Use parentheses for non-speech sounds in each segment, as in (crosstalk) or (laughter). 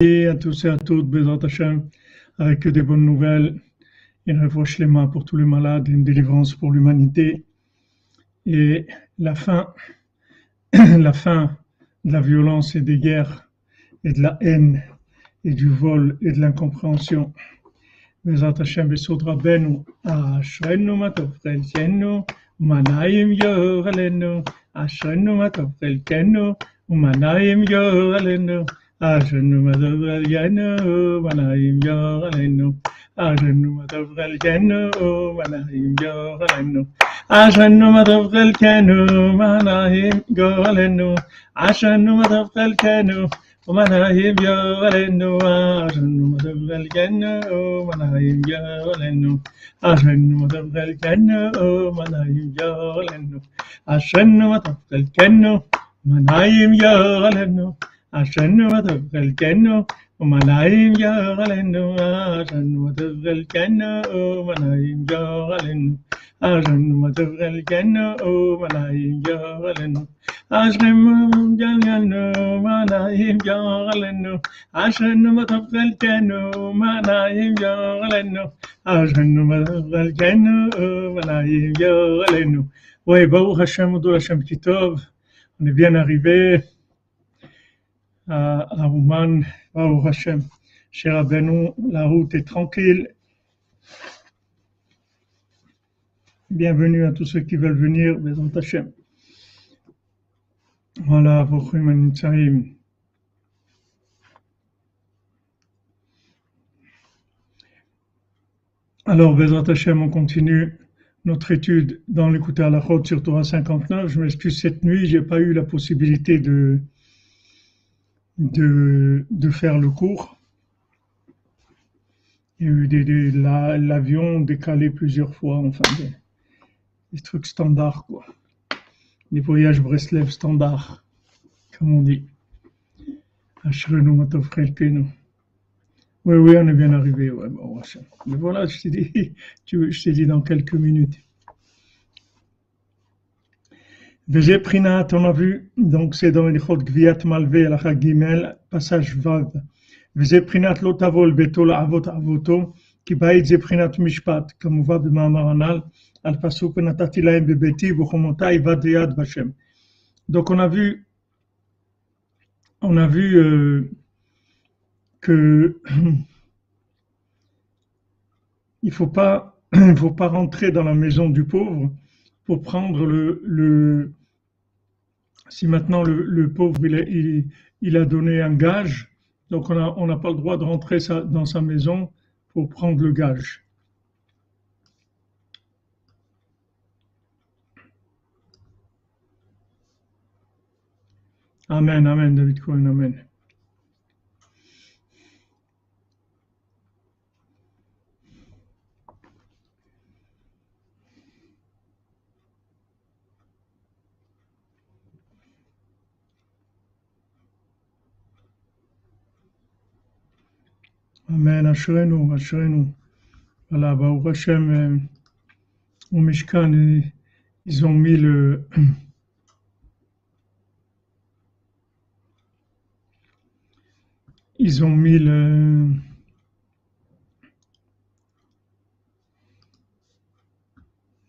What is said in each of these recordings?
À tous et à toutes, Bézat Hashem, avec des bonnes nouvelles, une les mains pour tous les malades, une délivrance pour l'humanité, et la fin, (coughs) la fin de la violence et des guerres, et de la haine, et du vol, et de l'incompréhension. أشن تبغى الجنوب أنا يمجو غلنو أشن تبغى الجنوب أنا يمجو غلنو عشان ما تبقى الكانو ما ناهيم قولنو عشان ما تبقى الكانو وما ناهيم قولنو عشان ما تبقى الكانو وما ناهيم قولنو عشان ما تبقى الكانو وما ناهيم قولنو عشان ما تبقى الكانو وتبقى الجنة وملايين جاغلن عشان وتبقى الجنة وملايين جاغلن عشان وتبقى الجنة وملايين جاغلن عشان جاغلن وملايين جاغلن عشان وتبقى الجنة وملايين جاغلن عشان وتبقى الجنة وملايين جاغلن Oui, Baruch Hashem, Odo Hashem Kitov, on est bien arrivé à Ouman, Baruch Hashem. Cher Rabbeinu, la route est tranquille. Bienvenue à tous ceux qui veulent venir, Bezant Hashem. Voilà, Bochum Anitzarim. Alors, Bezant Hashem, on continue notre étude dans l'écouter à la route sur Torah 59. Je m'excuse cette nuit, j'ai pas eu la possibilité de, de, de faire le cours. Il y a eu des, des- la- l'avion décalé plusieurs fois, enfin des, des trucs standards quoi. Les voyages Breslev standards, comme on dit. Oui, oui, on est bien arrivé. Ouais, bon. Mais voilà, je t'ai dit, (laughs) tu, je t'ai dit dans quelques minutes. Vege Prinat, on a vu, donc c'est dans Elichot Gviat Malvé, la Gimel, passage Vav. Vege Prinat Lotavol Betol Avot Avoto, qui baït Ze Prinat Mishpat, comme on va de Mamaranal, Al Pasuk Natati Laem Bebeti, Vuchomotai Vadeyad Vashem. Donc on a vu, on a vu euh, que (clears throat) il faut pas, (clears throat) il faut pas rentrer dans la maison du pauvre pour prendre le, le si maintenant le, pauvre il a, donné un gage, donc on n'a pas le droit de rentrer dans sa maison pour prendre le gage. Amen, amen, David Cohen, amen. Amen, Ashrenu, Ashrenu. Voilà, Baruch Hashem, euh, au Mishkan, ils ont mis le, (clears throat) ils ont mis le,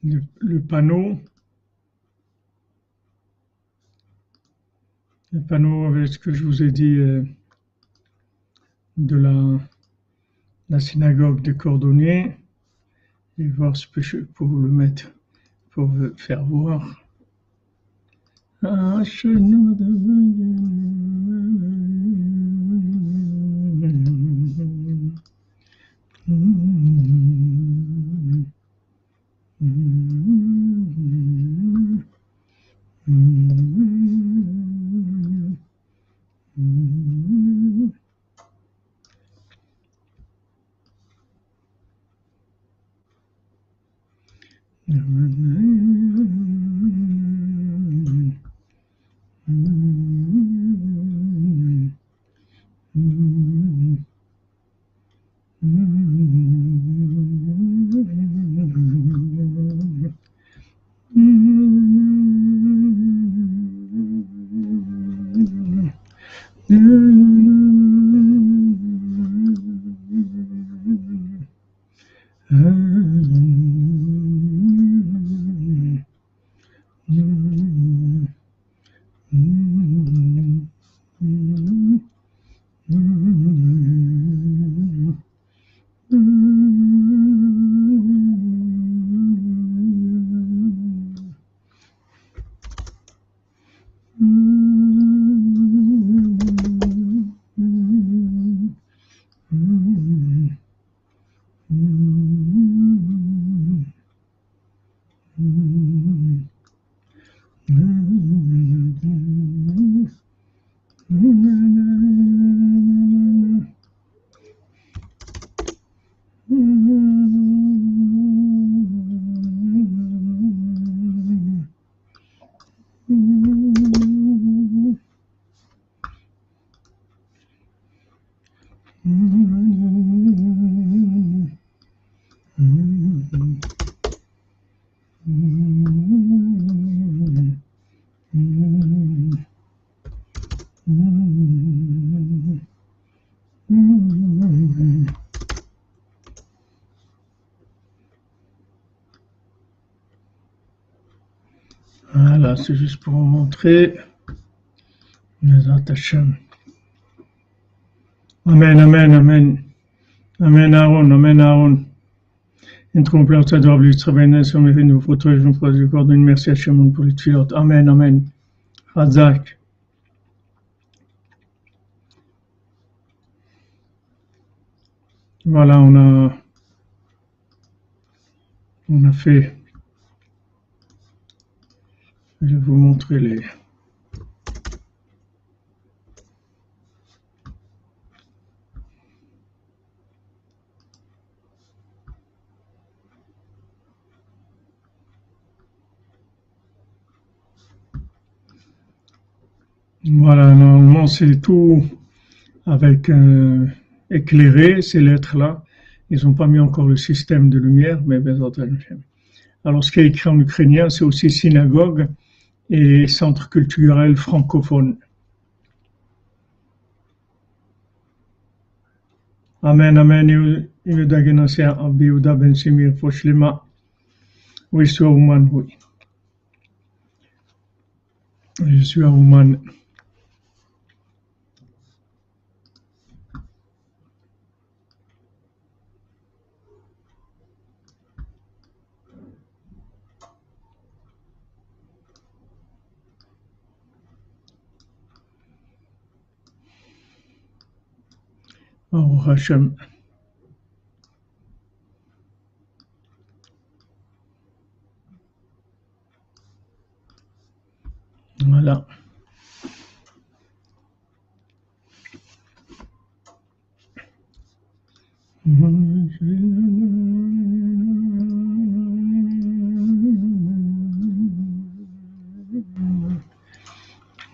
le, le panneau, le panneau avec ce que je vous ai dit euh, de la, la synagogue des cordonniers et voir ce que je peux vous le mettre pour vous faire voir. Ah, Mm-hmm. C'est juste pour vous montrer. Amen, amen, amen. Amen, Aaron, amen, Aaron. Intrompler tzador b'litzrabenes, omerinu, photo, je vous du corps d'une merci à Shemon pour les tfilot. Amen, amen. Razak. Voilà, on a, on a fait je vais vous montrer les Voilà, normalement c'est tout avec éclairé, ces lettres-là. Ils n'ont pas mis encore le système de lumière, mais bien entendu. Alors ce qui est écrit en ukrainien, c'est aussi synagogue et centre culturel francophone. Amen, Amen. Yehuda Genassia, Abdi Yehuda Ben Simir, suis à Ouman, oui. Je suis à Ouman. Baruch Hashem. Voilà.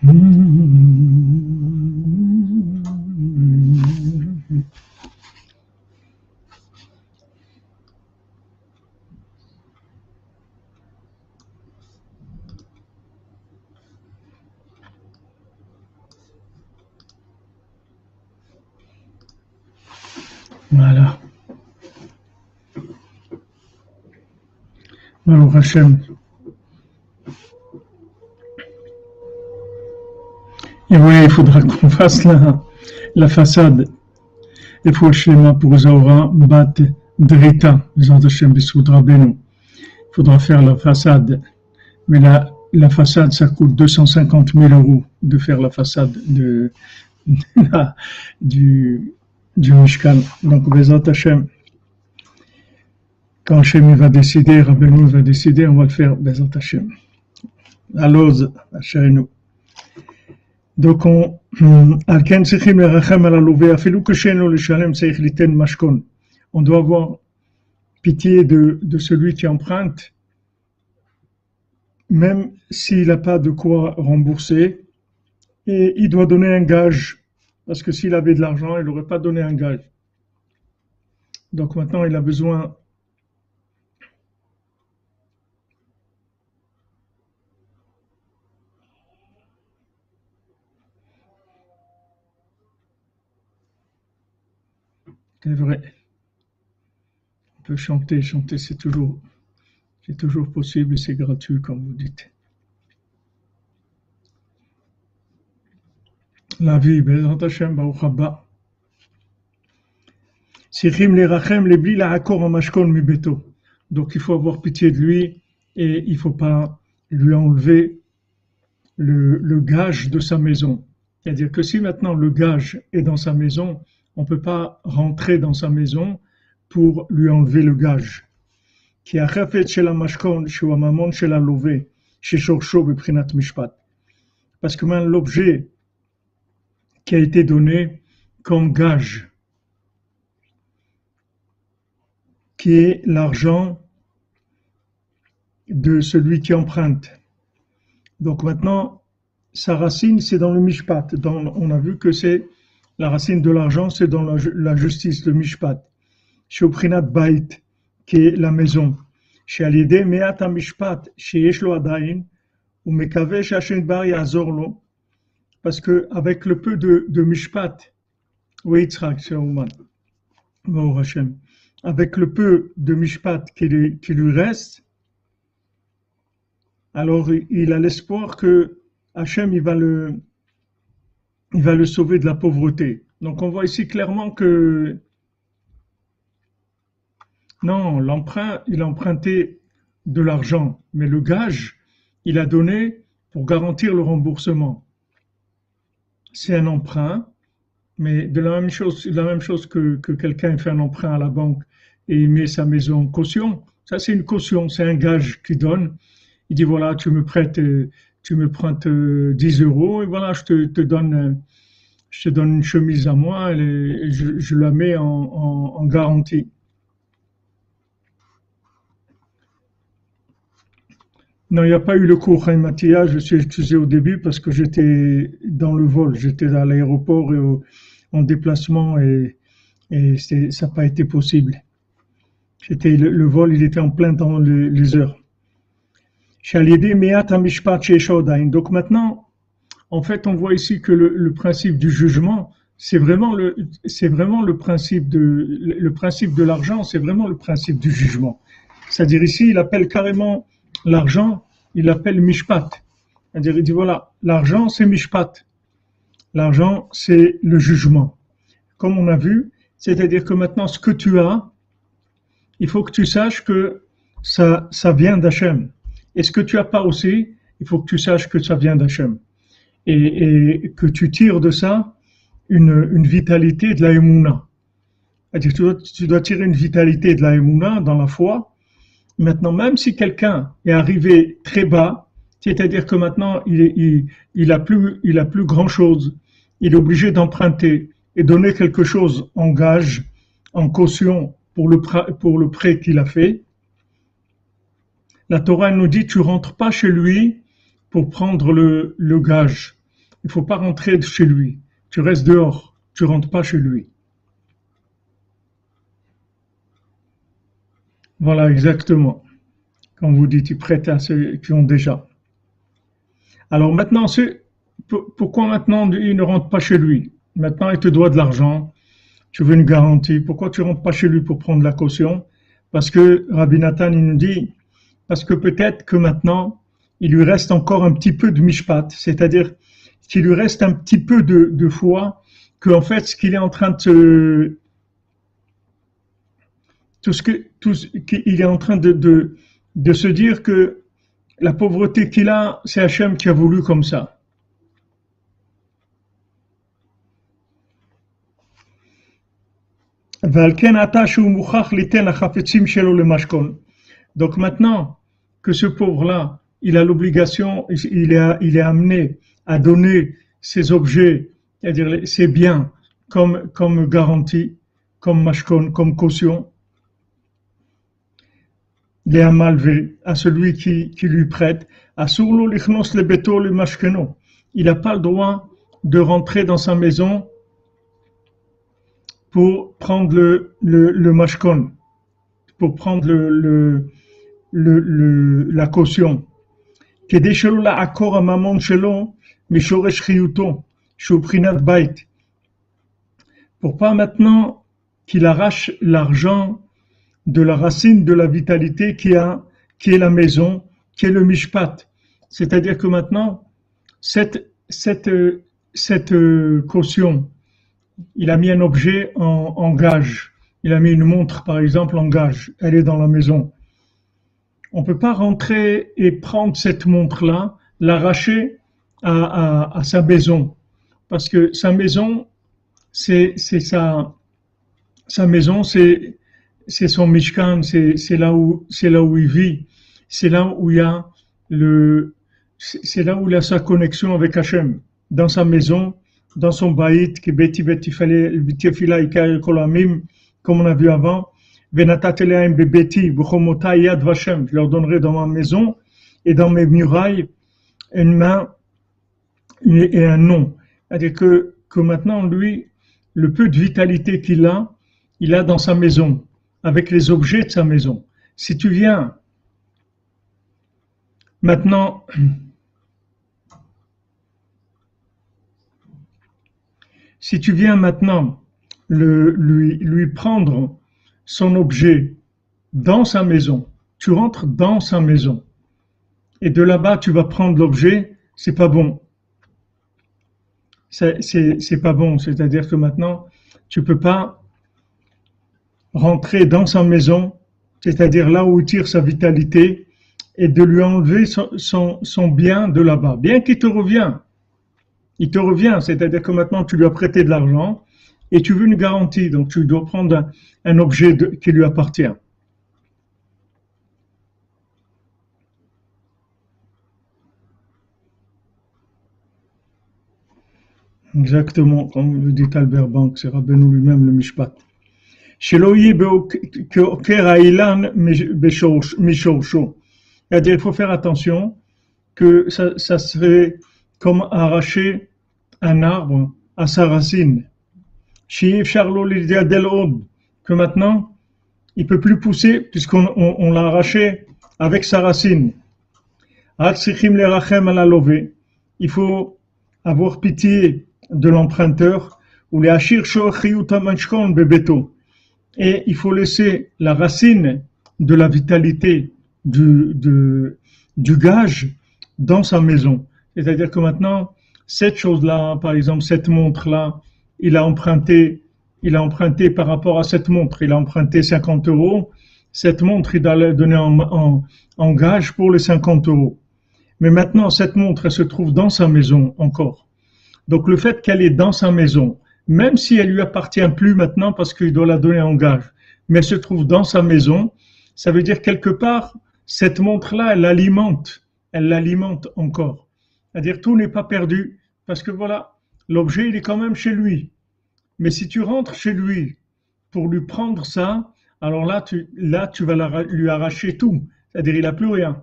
Voilà. Hashem. Et oui, il faudra (laughs) qu'on fasse la, la façade. Il faut schéma pour Zahora Bat Drita, Il faudra faire la façade. Mais la, la façade, ça coûte 250 000 euros de faire la façade de, (laughs) du, du Mishkan. Donc, Bezat Hashem, quand Hashem va décider, Rabbeinu va décider, on va le faire Bezat Hashem. Allons, nous. Donc, on, (clears throat) on doit avoir pitié de celui qui emprunte, même s'il n'a pas de quoi rembourser, et il doit donner un gage parce que s'il avait de l'argent, il n'aurait pas donné un gage. Donc maintenant, il a besoin C'est vrai. peut chanter, chanter, c'est toujours, c'est toujours possible, c'est gratuit, comme vous dites. La vie, Bezrat Hashem, Baruch Haba. Donc il faut avoir pitié de lui et il faut pas lui enlever le, le gage de sa maison. C'est-à-dire que si maintenant le gage est dans sa maison, on ne peut pas rentrer dans sa maison pour lui enlever le gage. Qui a chez la mashkon, chez maman, chez la chez Mishpat. Parce que même l'objet qui a été donné comme gage, qui est l'argent de celui qui emprunte. Donc maintenant, sa racine, c'est dans le Mishpat. on a vu que c'est la racine de l'argent, c'est dans la, justice, le Mishpat. Chez Oprinat Bait, qui est la maison. Chez Alide Meat Mishpat, chez Yeshlo Adain, ou Mekave Shashin Bar Yazorlo, parce que avec le peu de, de Mishpat, oui, avec le peu de Mishpat qui lui, qui lui reste, alors il a l'espoir que Hachem il va le il va le sauver de la pauvreté. Donc on voit ici clairement que non, l'emprunt, il a emprunté de l'argent, mais le gage, il a donné pour garantir le remboursement. C'est un emprunt, mais de la même chose, la même chose que, que quelqu'un fait un emprunt à la banque et il met sa maison en caution. Ça, c'est une caution, c'est un gage qu'il donne il dit voilà, tu me prêtes, tu me prêtes 10 euros et voilà, je te, donne, je te donne une chemise à moi et je, la mets en, garantie. Non, il n'y a pas eu le cours Mathia, je suis excusé au début parce que j'étais dans le vol, j'étais à l'aéroport et en déplacement et, ça n'a pas été possible. Le, vol, il était en plein dans les heures. Donc maintenant, en fait, on voit ici que le, principe du jugement, c'est vraiment le, c'est vraiment le principe de, le principe de l'argent, c'est vraiment le principe du jugement. C'est-à-dire ici, il appelle carrément l'argent, il appelle mishpat. C'est-à-dire, il dit voilà, l'argent c'est mishpat. L'argent c'est le jugement. Comme on a vu, c'est-à-dire que maintenant, ce que tu as, il faut que tu saches que ça, ça vient d'Hachem. Et ce que tu as pas aussi, il faut que tu saches que ça vient d'Hachem. Et, que tu tires de ça une, vitalité de la Emouna. Tu dois, tu dois tirer une vitalité de la Emouna dans la foi. Maintenant, même si quelqu'un est arrivé très bas, c'est-à-dire que maintenant il, il, a plus, il a plus grand chose, il est obligé d'emprunter et donner quelque chose en gage, en caution pour le prêt qu'il a fait, la Torah nous dit tu rentres pas chez lui pour prendre le, gage. Il faut pas rentrer chez lui. Tu restes dehors. Tu rentres pas chez lui. Voilà, exactement. Comme vous dites, tu prêtes à ceux qui ont déjà. Alors maintenant, pourquoi maintenant il ne rentre pas chez lui? Maintenant, il te doit de l'argent. Tu veux une garantie. Pourquoi tu rentres pas chez lui pour prendre la caution? Parce que Rabbi Nathan, nous dit, parce que peut-être que maintenant, il lui reste encore un petit peu de mishpat, c'est-à-dire qu'il lui reste un petit peu de, foi, que en fait, ce qu'il est en train de tout ce qu'il est en train de, de se dire que la pauvreté qu'il a, c'est Hachem qui a voulu comme ça. Donc maintenant que ce pauvre-là, il a l'obligation, il est, il est amené à donner ses objets, c'est-à-dire ses biens, comme, comme garantie, comme mashkon, comme caution, les malvé à celui qui, qui lui prête, à lichnos le beto le mashkeno. Il n'a pas le droit de rentrer dans sa maison pour prendre le, le, le pour prendre le, le, le, la caution. כדי שלא לעקור הממון שלו משורש חיותו, שהוא בחינת Pour pas maintenant qu'il arrache l'argent de la racine de la vitalité qui, a, qui est la maison, qui est le mishpat. C'est-à-dire que maintenant, cette, cette, cette caution, il a mis un objet en, en, gage. Il a mis une montre, par exemple, en gage. Elle est dans la maison. On peut pas rentrer et prendre cette montre-là, l'arracher à, sa maison. Parce que sa maison, c'est sa, maison, c'est son Mishkan, c'est là où il vit, c'est là où il y a c'est là où il a sa connexion avec Hachem, dans sa maison, dans son baït, comme on a vu avant, je leur donnerai dans ma maison et dans mes murailles une main et un nom. C'est-à-dire que, que maintenant, lui, le peu de vitalité qu'il a, il a dans sa maison avec les objets de sa maison. Si tu viens maintenant, si tu viens maintenant le, lui, lui prendre son objet dans sa maison, tu rentres dans sa maison. Et de là-bas tu vas prendre l'objet, c'est pas bon. C'est pas bon, c'est-à-dire que maintenant tu peux pas rentrer dans sa maison, c'est-à-dire là où il tire sa vitalité, et de lui enlever son, son, bien de là-bas, bien qu'il te revient. Il te revient, c'est-à-dire que maintenant tu lui as prêté de l'argent et tu veux une garantie, donc tu dois prendre un, objet qui lui appartient. Exactement, comme le dit Albert Bank, c'est Rabbeinu lui-même le Mishpat. C'est-à-dire, il faut faire attention que ça, ça serait comme arracher un arbre à sa racine. Que maintenant, il peut plus pousser puisqu'on on, l'a arraché avec sa racine. Il faut avoir pitié de l'emprunteur ou les et il faut laisser la racine de la vitalité du, du gage dans sa maison. C'est-à-dire que maintenant, cette chose-là, par exemple, cette montre-là, il a emprunté, il a emprunté par rapport à cette montre, il a emprunté 50 euros. Cette montre, il la donner en, en, gage pour les 50 euros. Mais maintenant, cette montre, elle se trouve dans sa maison encore. Donc, le fait qu'elle est dans sa maison, même si elle lui appartient plus maintenant parce qu'il doit la donner en gage, mais elle se trouve dans sa maison, ça veut dire quelque part, cette montre-là, elle l'alimente, elle l'alimente encore. C'est-à-dire tout n'est pas perdu parce que voilà, l'objet, il est quand même chez lui. Mais si tu rentres chez lui pour lui prendre ça, alors là, tu, vas lui arracher tout. C'est-à-dire, il n'a plus rien.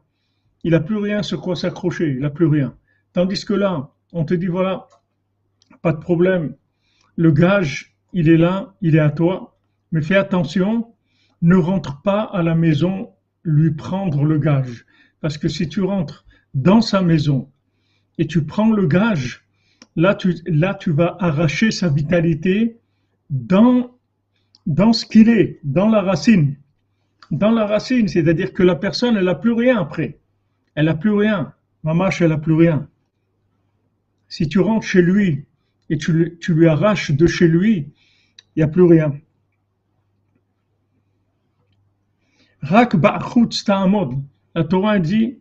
Il n'a plus rien sur quoi s'accrocher. Il n'a plus rien. Tandis que là, on te dit, voilà, pas de problème le gage, il est là, il est à toi, mais fais attention, ne rentre pas à la maison lui prendre le gage. Parce que si tu rentres dans sa maison et tu prends le gage, là tu, vas arracher sa vitalité dans, ce qu'il est, dans la racine. Dans la racine, c'est-à-dire que la personne, elle n'a plus rien après. Elle n'a plus rien. Mamache, elle n'a plus rien. Si tu rentres chez lui et tu, tu lui arraches de chez lui, il n'y a plus rien. Rak La Torah dit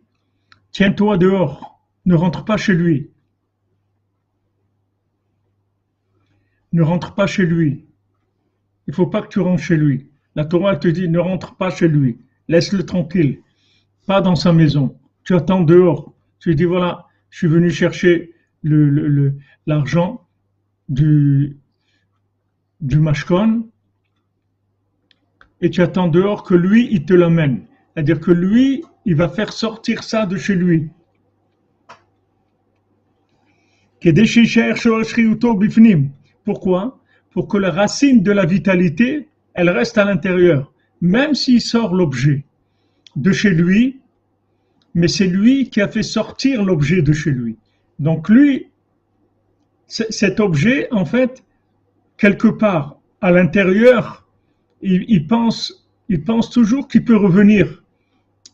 Tiens-toi dehors, ne rentre pas chez lui. Ne rentre pas chez lui. Il faut pas que tu rentres chez lui. La Torah te dit Ne rentre pas chez lui. Laisse-le tranquille. Pas dans sa maison. Tu attends dehors. Tu dis Voilà, je suis venu chercher l'argent du, du mashkon et tu attends dehors que lui, il te l'amène. C'est-à-dire que lui, il va faire sortir ça de chez lui. Pourquoi? Pour que la racine de la vitalité, elle reste à l'intérieur. Même s'il sort l'objet de chez lui, mais c'est lui qui a fait sortir l'objet de chez lui. Donc lui, cet objet, en fait, quelque part à l'intérieur, il, pense il pense toujours qu'il peut revenir,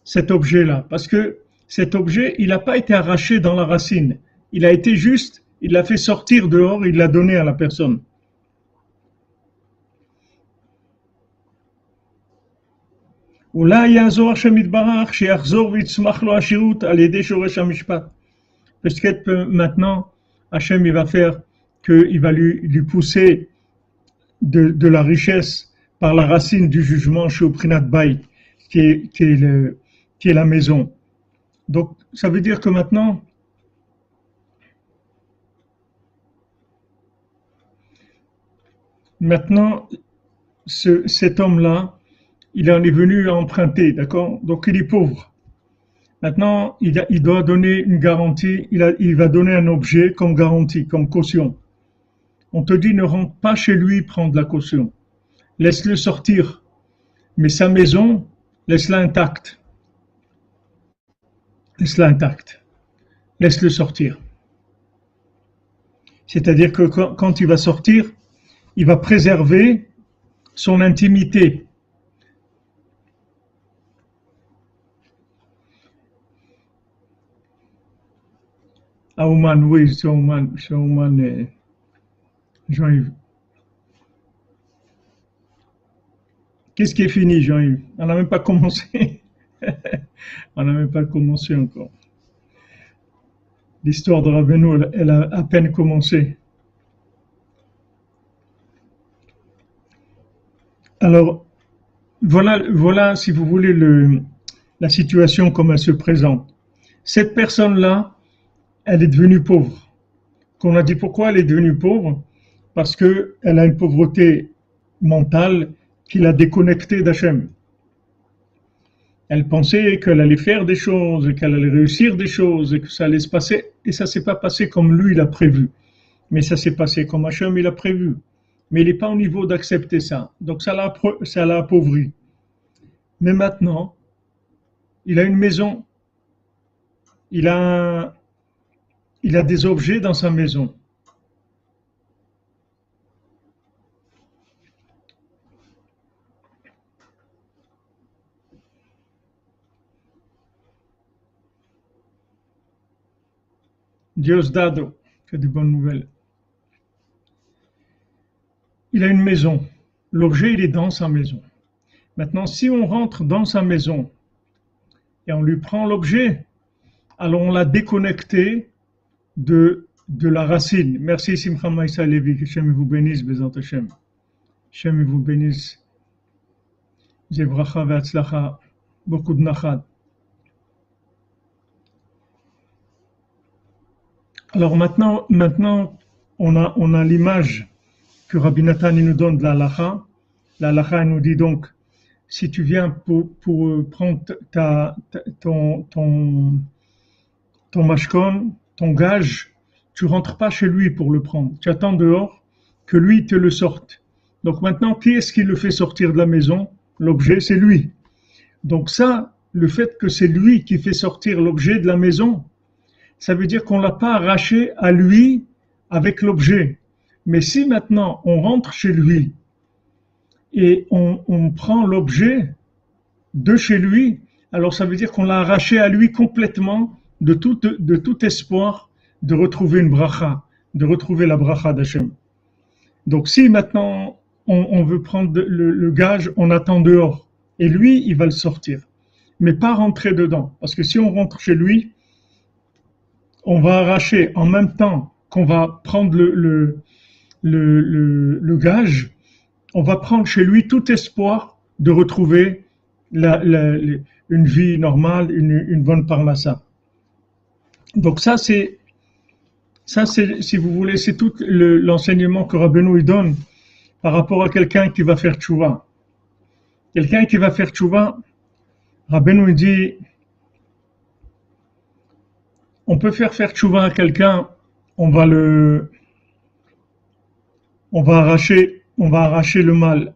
cet objet-là, parce que cet objet, il n'a pas été arraché dans la racine. Il a été juste, il l'a fait sortir dehors, il l'a donné à la personne. Peut-être que maintenant, Hachem il va faire qu'il va lui, lui pousser de, de, la richesse par la racine du jugement chez Oprinat Bay, qui est, qui, est le, qui est la maison. Donc, ça veut dire que maintenant, maintenant, ce, cet homme-là, il en est venu à emprunter, d'accord? Donc il est pauvre. Maintenant, il, doit donner une garantie, il, va donner un objet comme garantie, comme caution. On te dit ne rentre pas chez lui prendre la caution. Laisse-le sortir. Mais sa maison, laisse-la intacte. Laisse-la intacte. Laisse-le sortir. C'est-à-dire que quand il va sortir, il va préserver son intimité Oman, oui, c'est Oman, c'est Jean-Yves. Qu'est-ce qui est fini, Jean-Yves? On n'a même pas commencé. (laughs) On n'a même pas commencé encore. L'histoire de Rabbeinu, elle a à peine commencé. Alors, voilà, voilà, si vous voulez, le, la situation comme elle se présente. Cette personne-là, elle est devenue pauvre. Qu'on a dit pourquoi elle est devenue pauvre? Parce qu'elle a une pauvreté mentale qui l'a déconnectée d'Hachem. Elle pensait qu'elle allait faire des choses, qu'elle allait réussir des choses, et que ça allait se passer, et ça s'est pas passé comme lui il a prévu. Mais ça s'est passé comme Hachem il a prévu. Mais il n'est pas au niveau d'accepter ça. Donc ça l'a, appauvri. Mais maintenant, il a une maison. Il a il a des objets dans sa maison. Diosdado, que des bonnes nouvelles. Il a une maison. L'objet, il est dans sa maison. Maintenant, si on rentre dans sa maison et on lui prend l'objet, alors on l'a déconnecté de, de la racine. Merci Simcha Maïsa Levi, que Shem vous bénisse, Bézant Hashem. Shem vous bénisse. Zebracha ve'atzlacha, beaucoup de nachad. Alors maintenant, maintenant on a, on a l'image que Rabbi nous donne de la lacha. La lacha nous dit donc, si tu viens pour, pour prendre ta, ta, ton, ton, ton mashkon, ton gage, tu rentres pas chez lui pour le prendre. Tu attends dehors que lui te le sorte. Donc maintenant, qui est-ce qui le fait sortir de la maison? L'objet, c'est lui. Donc ça, le fait que c'est lui qui fait sortir l'objet de la maison, ça veut dire qu'on l'a pas arraché à lui avec l'objet. Mais si maintenant on rentre chez lui et on, prend l'objet de chez lui, alors ça veut dire qu'on l'a arraché à lui complètement de tout, espoir de retrouver une bracha, de retrouver la bracha d'Hachem. Donc si maintenant on, veut prendre le, gage, on attend dehors. Et lui, il va le sortir. Mais pas rentrer dedans. Parce que si on rentre chez lui, on va arracher en même temps qu'on va prendre le, le, gage, on va prendre chez lui tout espoir de retrouver une vie normale, une, une bonne parnassa. Donc ça, c'est, ça, c'est, si vous voulez, c'est tout l'enseignement que Rabbeinu donne par rapport à quelqu'un qui va faire tchouva. Quelqu'un qui va faire tchouva, Rabbeinu dit, on peut faire faire tchouva à quelqu'un, on va le, on va arracher, le mal.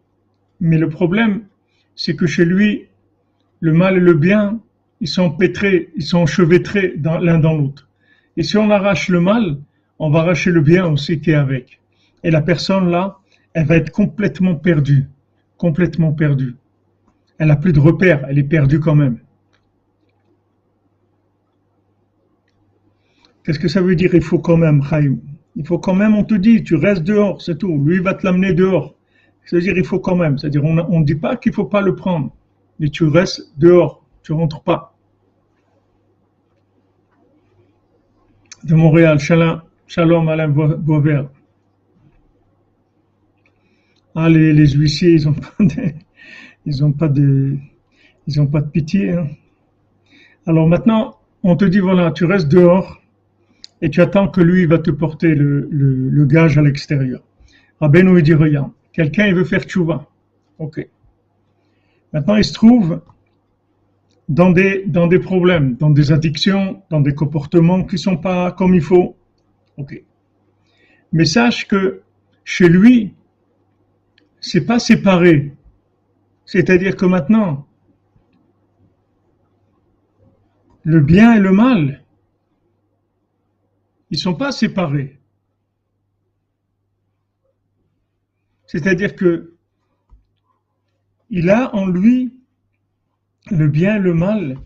Mais le problème, c'est que chez lui, le mal et le bien, ils sont pétrés, ils sont enchevêtrés l'un dans l'autre. Et si on arrache le mal, on va arracher le bien aussi qui est avec. Et la personne là, elle va être complètement perdue, complètement perdue. Elle a plus de repères, elle est perdue quand même. Qu'est-ce que ça veut dire il faut quand même, Chaim? Il faut quand même, on te dit, tu restes dehors, c'est tout. Lui va te l'amener dehors. C'est-à-dire il faut quand même. C'est-à-dire on ne dit pas qu'il faut pas le prendre, mais tu restes dehors, tu rentres pas. De Montréal, Shalom, Alain Boisvert. Ah, les, les huissiers, ils ont (laughs) pas de, ils ont pas de, ils pas de pitié. Hein. Alors maintenant, on te dit voilà, tu restes dehors et tu attends que lui va te porter le, gage à l'extérieur. Rabbeinu il dit regarde, quelqu'un il veut faire tchouva. Ok. Maintenant il se trouve dans des, dans problèmes, dans des addictions, dans des comportements qui sont pas comme il faut. Ok. Mais sache que chez lui, c'est pas séparé. C'est-à-dire que maintenant, le bien et le mal, ils sont pas séparés. C'est-à-dire que il a en lui le bien et le mal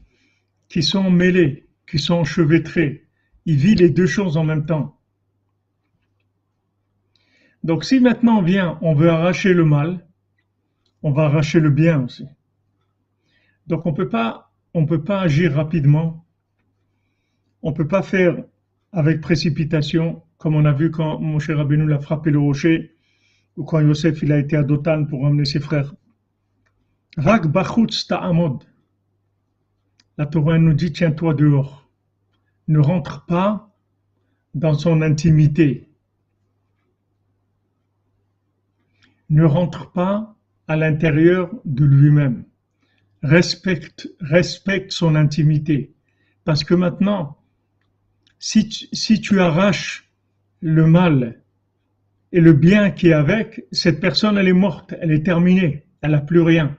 qui sont mêlés, qui sont enchevêtrés. Il vit les deux choses en même temps. Donc si maintenant on vient, on veut arracher le mal, on va arracher le bien aussi. Donc on on peut pas agir rapidement. On peut pas faire avec précipitation, comme on a vu quand mon cher Rabbeinu l'a frappé le rocher, ou quand Yosef il a été à Dotan pour emmener ses frères. Rak bachutz ta'amod. La Torah nous dit tiens-toi dehors. Ne rentre pas dans son intimité. ne rentre pas à l'intérieur de lui-même. Respecte, respecte son intimité. Parce que maintenant, si tu, arraches le mal et le bien qui est avec, cette personne, elle est morte, elle est terminée, elle n'a plus rien.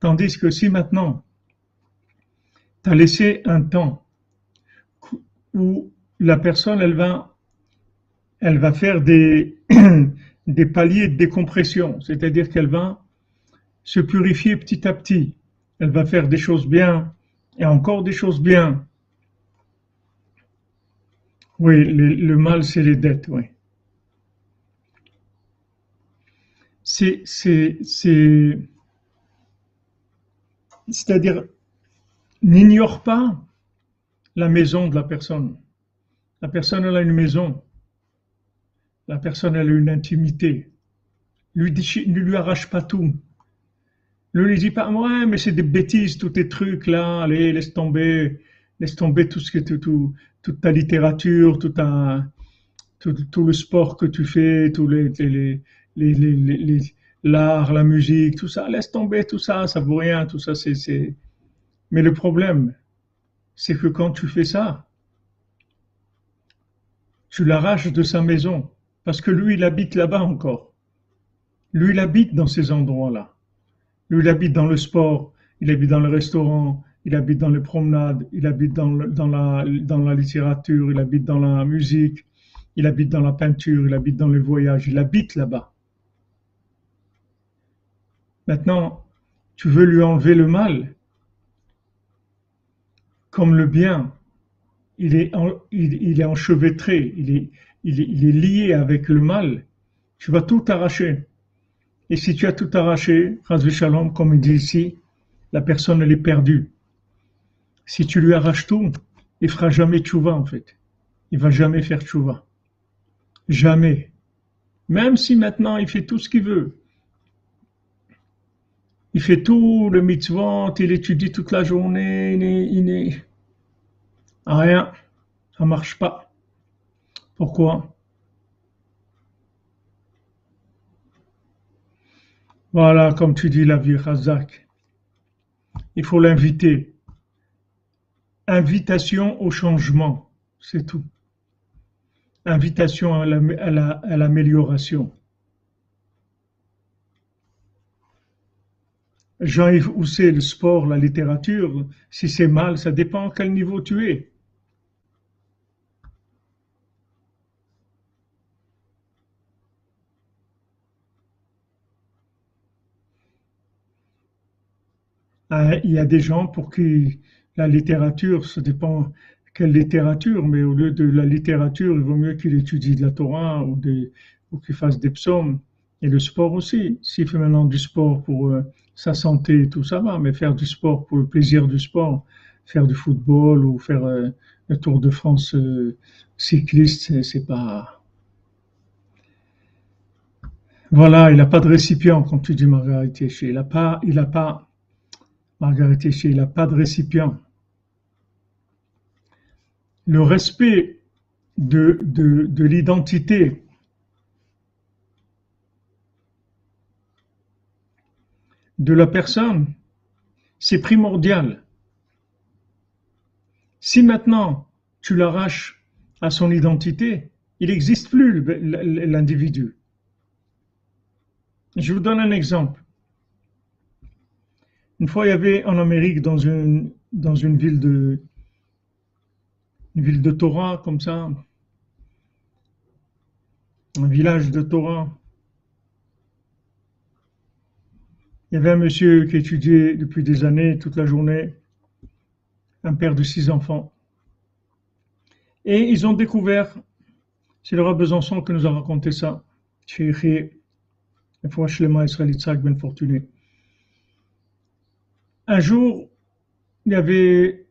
Tandis que si maintenant, tu as laissé un temps où la personne, elle va, elle va faire des, (clears throat) des paliers de décompression, c'est-à-dire qu'elle va se purifier petit à petit. Elle va faire des choses bien et encore des choses bien. Oui, le, mal, c'est les dettes, oui. C'est, c'est, c'est, c'est-à-dire, n'ignore pas la maison de la personne. La personne, elle a une maison. La personne, elle a une intimité. Ne lui arrache pas tout. Ne lui dit pas, ouais, mais c'est des bêtises, tous tes trucs là, allez, laisse tomber, laisse tomber tout ce que tout, toute ta littérature, tout, le sport que tu fais, tous les, l'art, la musique, tout ça, laisse tomber tout ça, ça vaut rien, tout ça, c'est. Mais le problème, c'est que quand tu fais ça, tu l'arraches de sa maison. Parce que lui, il habite là-bas encore. Lui, il habite dans ces endroits-là. Lui, il habite dans le sport, il habite dans le restaurant, il habite dans les promenades, il habite dans, la, littérature, il habite dans la musique, il habite dans la peinture, il habite dans les voyages, il habite là-bas. Maintenant, tu veux lui enlever le mal, comme le bien, il est, il, est enchevêtré, il est, lié avec le mal, tu vas tout arracher. Et si tu as tout arraché, Shalom, comme il dit ici, la personne elle est perdue. Si tu lui arraches tout, il fera jamais tchouva en fait. Il va jamais faire tchouva. Jamais. Même si maintenant il fait tout ce qu'il veut. Il fait tout le mitzvot, il étudie toute la journée, il n'est, rien. Ça marche pas. Pourquoi? Voilà, comme tu dis, la vie Razak. Il faut l'inviter. Invitation au changement, c'est tout. Invitation à l'amélioration. Jean-Yves c'est le sport, la littérature, si c'est mal, ça dépend à quel niveau tu es. euh, il y a des gens pour qui la littérature, ça dépend quelle littérature, mais au lieu de la littérature, il vaut mieux qu'il étudie de la Torah ou, ou qu'il fasse des psaumes. Et le sport aussi. S'il fait maintenant du sport pour euh, sa santé, tout ça va, mais faire du sport pour le plaisir du sport, faire du football ou faire euh, le Tour de France euh, cycliste, c'est pas. Voilà, il n'a pas de récipient, comme tu dis, Margaret Il n'a pas, il pas, Margaret il n'a pas de récipient. Le respect de, de, de l'identité de la personne, c'est primordial. Si maintenant tu l'arraches à son identité, il n'existe plus l'individu. Je vous donne un exemple. Une fois, il y avait en Amérique, dans une, ville de une ville de Torah, comme ça, un village de Torah, Il y avait un monsieur qui étudiait depuis des années, toute la journée, un père de six enfants. Et ils ont découvert, c'est le Besançon qui nous a raconté ça, ben un jour, il y avait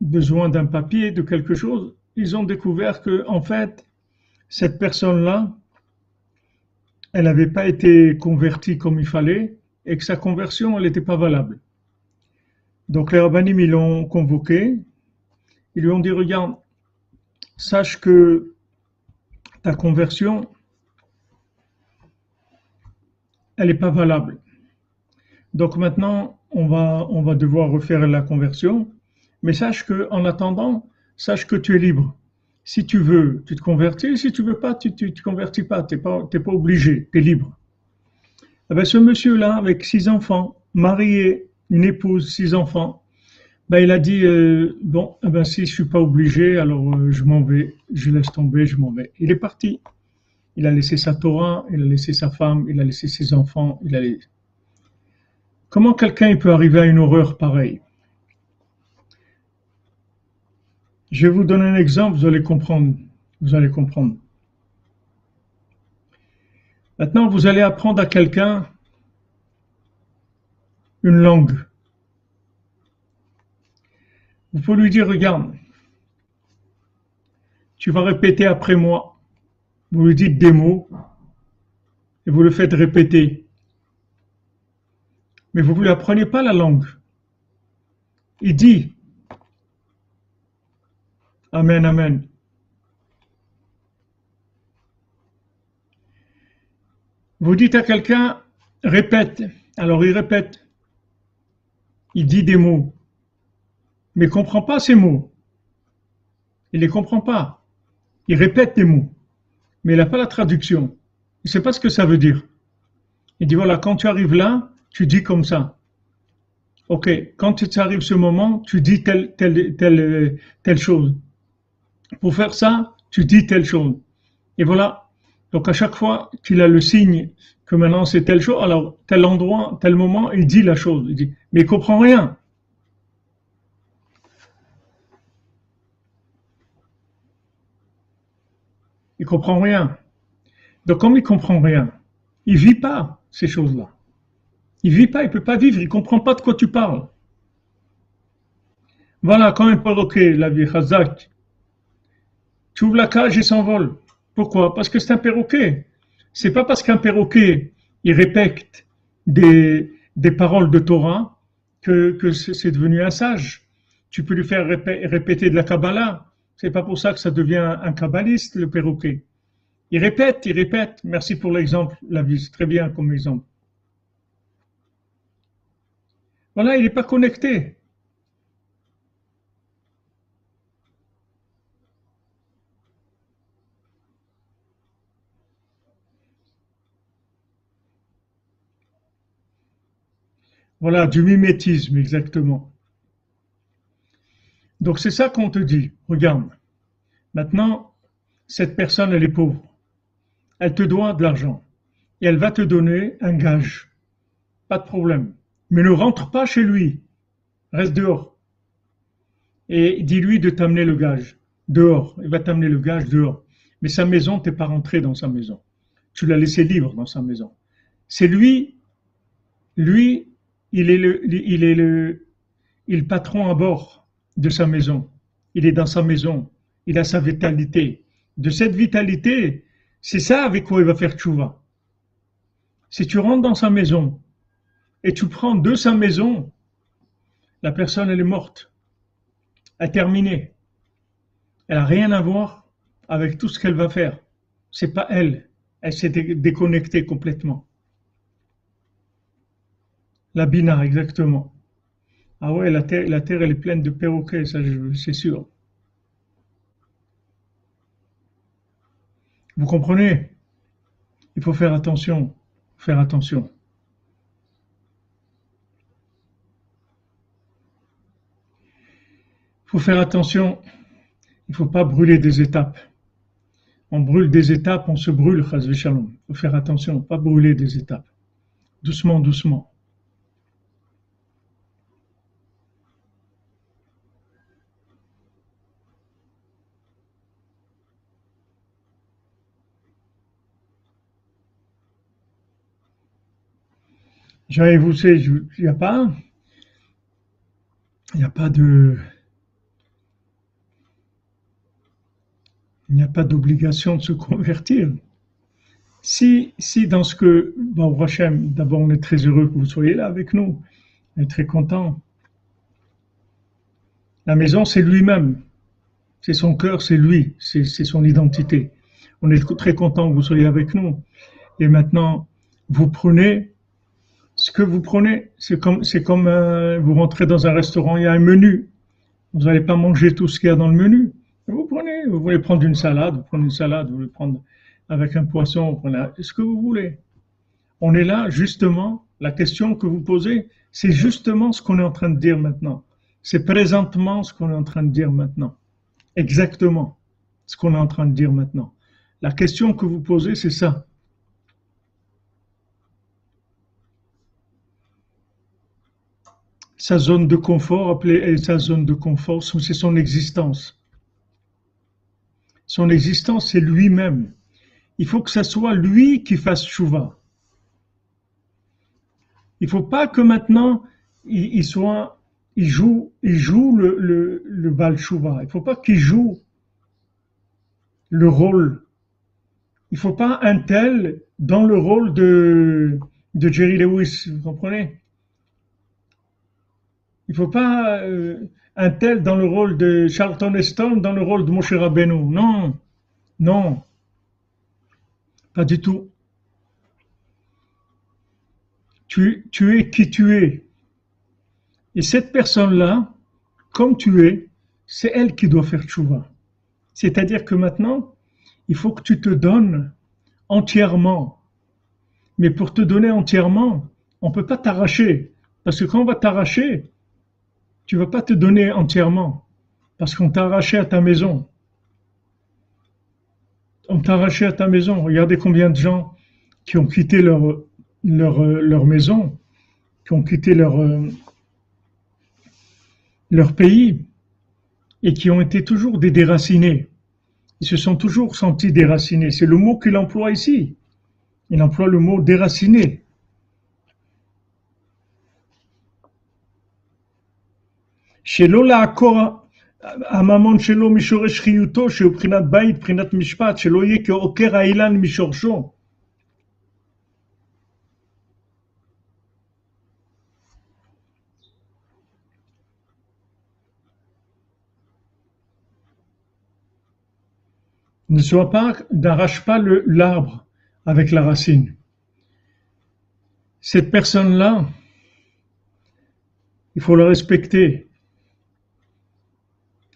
besoin d'un papier, de quelque chose. Ils ont découvert que, en fait, cette personne-là, elle n'avait pas été convertie comme il fallait et que sa conversion, elle n'était pas valable. Donc les rabbinim, ils l'ont convoqué, ils lui ont dit, regarde, sache que ta conversion, elle n'est pas valable. Donc maintenant, on va, on va devoir refaire la conversion, mais sache que, en attendant, sache que tu es libre. Si tu veux, tu te convertis, si tu veux pas, tu ne te convertis pas, tu n'es pas, pas obligé, tu es libre. Eh ben, ce monsieur-là, avec six enfants, marié, une épouse, six enfants, ben, il a dit euh, bon, eh ben, si je suis pas obligé, alors euh, je m'en vais, je laisse tomber, je m'en vais. Il est parti. Il a laissé sa Torah, il a laissé sa femme, il a laissé ses enfants, il a Comment quelqu'un peut arriver à une horreur pareille? Je vais vous donner un exemple, vous allez comprendre. Vous allez comprendre. Maintenant, vous allez apprendre à quelqu'un une langue. Vous pouvez lui dire, regarde, tu vas répéter après moi. Vous lui dites des mots et vous le faites répéter. Mais vous ne lui apprenez pas la langue. Il dit Amen, Amen. Vous dites à quelqu'un, répète. Alors il répète. Il dit des mots. Mais il ne comprend pas ces mots. Il ne les comprend pas. Il répète des mots. Mais il n'a pas la traduction. Il ne sait pas ce que ça veut dire. Il dit voilà, quand tu arrives là, tu dis comme ça. Ok, quand tu arrives ce moment, tu dis telle, telle, telle, telle chose. Pour faire ça, tu dis telle chose. Et voilà, donc à chaque fois qu'il a le signe que maintenant c'est telle chose, alors tel endroit, tel moment, il dit la chose. Il dit, mais il comprend rien. Il comprend rien. Donc comme il comprend rien, il vit pas ces choses-là. Il vit pas, il peut pas vivre, il comprend pas de quoi tu parles. Voilà, quand un perroquet, la vie, Khazak, tu ouvres la cage et s'envole. Pourquoi? Parce que c'est un perroquet. C'est pas parce qu'un perroquet il répète des, des paroles de Torah que, que c'est devenu un sage. Tu peux lui faire répéter de la Kabbalah. C'est pas pour ça que ça devient un kabbaliste, le perroquet. Il répète, il répète. Merci pour l'exemple, la vie. Très bien comme exemple. Voilà, il n'est pas connecté. Voilà, du mimétisme, exactement. Donc c'est ça qu'on te dit. Regarde, maintenant, cette personne, elle est pauvre. Elle te doit de l'argent. Et elle va te donner un gage. Pas de problème. Mais ne rentre pas chez lui. reste dehors. Et dis-lui de t'amener le gage, dehors. Il va t'amener le gage dehors. Mais sa maison, t'es pas rentré dans sa maison. Tu l'as laissé libre dans sa maison. C'est lui, lui, il est le, il est le, il patron à bord de sa maison. Il est dans sa maison. Il a sa vitalité. De cette vitalité, c'est ça avec quoi il va faire tchouva. Si tu rentres dans sa maison et tu prends de sa maison, la personne elle est morte, elle est terminée. Elle n'a rien à voir avec tout ce qu'elle va faire. C'est pas elle. Elle s'est déconnectée complètement. La bina, exactement. Ah ouais, la terre, la terre, elle est pleine de perroquets, ça, c'est sûr. Vous comprenez? Il faut faire attention, faire attention. Faut faire attention, il ne faut pas brûler des étapes. On brûle des étapes, on se brûle, Il faut faire attention, pas brûler des étapes. Doucement, doucement. J'avais vous il n'y a pas, il n'y a pas de, il n'y a pas d'obligation de se convertir. Si, si dans ce que, bon, Hachem, d'abord on est très heureux que vous soyez là avec nous, on est très content. La maison, c'est lui-même, c'est son cœur, c'est lui, c'est son identité. On est très content que vous soyez avec nous. Et maintenant, vous prenez ce que vous prenez, c'est comme, c'est comme euh, vous rentrez dans un restaurant, il y a un menu. Vous n'allez pas manger tout ce qu'il y a dans le menu. Vous voulez prendre une salade, vous prenez une salade, vous voulez prendre avec un poisson, vous prenez ce que vous voulez. On est là, justement, la question que vous posez, c'est justement ce qu'on est en train de dire maintenant. C'est présentement ce qu'on est en train de dire maintenant. Exactement ce qu'on est en train de dire maintenant. La question que vous posez, c'est ça. sa zone de confort, appelée sa zone de confort, c'est son existence. Son existence, c'est lui-même. Il faut que ce soit lui qui fasse chouva. Il faut pas que maintenant il, joue, le, bal chouva. Il faut pas qu'il joue le rôle. Il faut pas un tel dans le rôle de Jerry Lewis, vous comprenez? Il ne faut pas euh, un tel dans le rôle de Charlton Heston, dans le rôle de Moshe Rabbeinu. Non, non, pas du tout. Tu, tu es qui tu es. Et cette personne-là, comme tu es, c'est elle qui doit faire tchouva. C'est-à-dire que maintenant, il faut que tu te donnes entièrement. Mais pour te donner entièrement, on ne peut pas t'arracher. Parce que quand on va t'arracher, tu vas pas te donner entièrement parce qu'on t'a arraché à ta maison. On t'a arraché à ta maison. Regardez combien de gens qui ont quitté leur, maison, qui ont quitté leur, leur pays et qui ont été toujours des déracinés. Ils se sont toujours sentis déracinés. C'est le mot qu'il emploie ici. Il emploie le mot déraciné. שלא לעקור הממון שלו משורש חיותו שהוא בחינת בית, בחינת משפט, שלא יהיה כעוקר האילן משורשו. ne soit pas, n'arrache pas l'arbre avec la racine. Cette personne-là, il faut le respecter,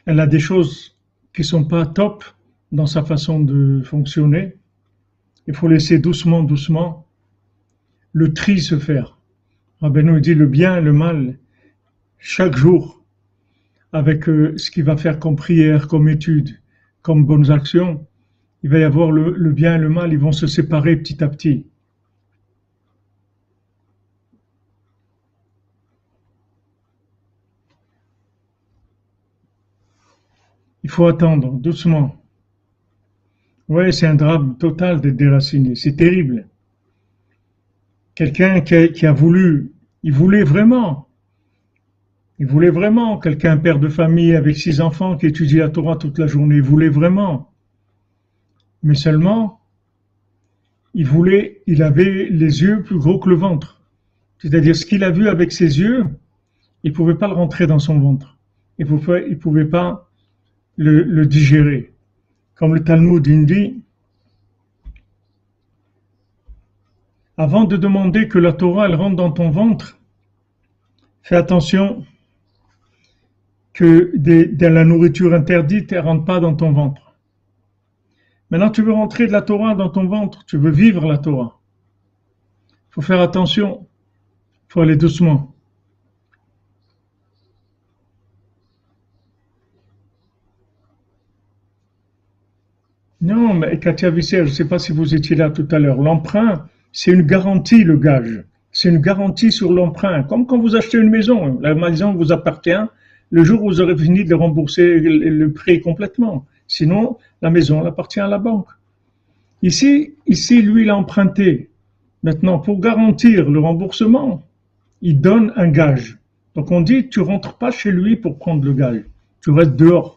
elle a des choses qui sont pas top dans sa façon de fonctionner. Il faut laisser doucement, doucement le tri se faire. Rabbeinu dit le bien et le mal chaque jour avec euh, ce qu'il va faire comme prière, comme étude, comme bonnes actions. Il va y avoir le bien et le mal, ils vont se séparer petit à petit. Il faut attendre, doucement. Ouais, c'est un drame total d'être déraciné. C'est terrible. Quelqu'un qui, a voulu, il voulait vraiment, il voulait vraiment, quelqu'un, un père de famille avec six enfants qui étudie la Torah toute la journée, il voulait vraiment. Mais seulement, il voulait, il avait les yeux plus gros que le ventre. C'est-à-dire, ce qu'il a vu avec ses yeux, il pouvait pas le rentrer dans son ventre. Il pouvait, il pouvait pas le, digérer. Comme le Talmud dit, avant de demander que la Torah elle rentre dans ton ventre, fais attention que de, la nourriture interdite ne rentre pas dans ton ventre. Maintenant, tu veux rentrer de la Torah dans ton ventre, tu veux vivre la Torah. Il faut faire attention, il faut aller doucement. Non, mais Katia Visser, je ne sais pas si vous étiez là tout à l'heure. L'emprunt, c'est une garantie, le gage. C'est une garantie sur l'emprunt. Comme quand vous achetez une maison, la maison vous appartient le jour où vous aurez fini de rembourser le prêt complètement. Sinon, la maison elle appartient à la banque. Ici, ici, lui, il a emprunté. Maintenant, pour garantir le remboursement, il donne un gage. Donc on dit, tu rentres pas chez lui pour prendre le gage. Tu restes dehors.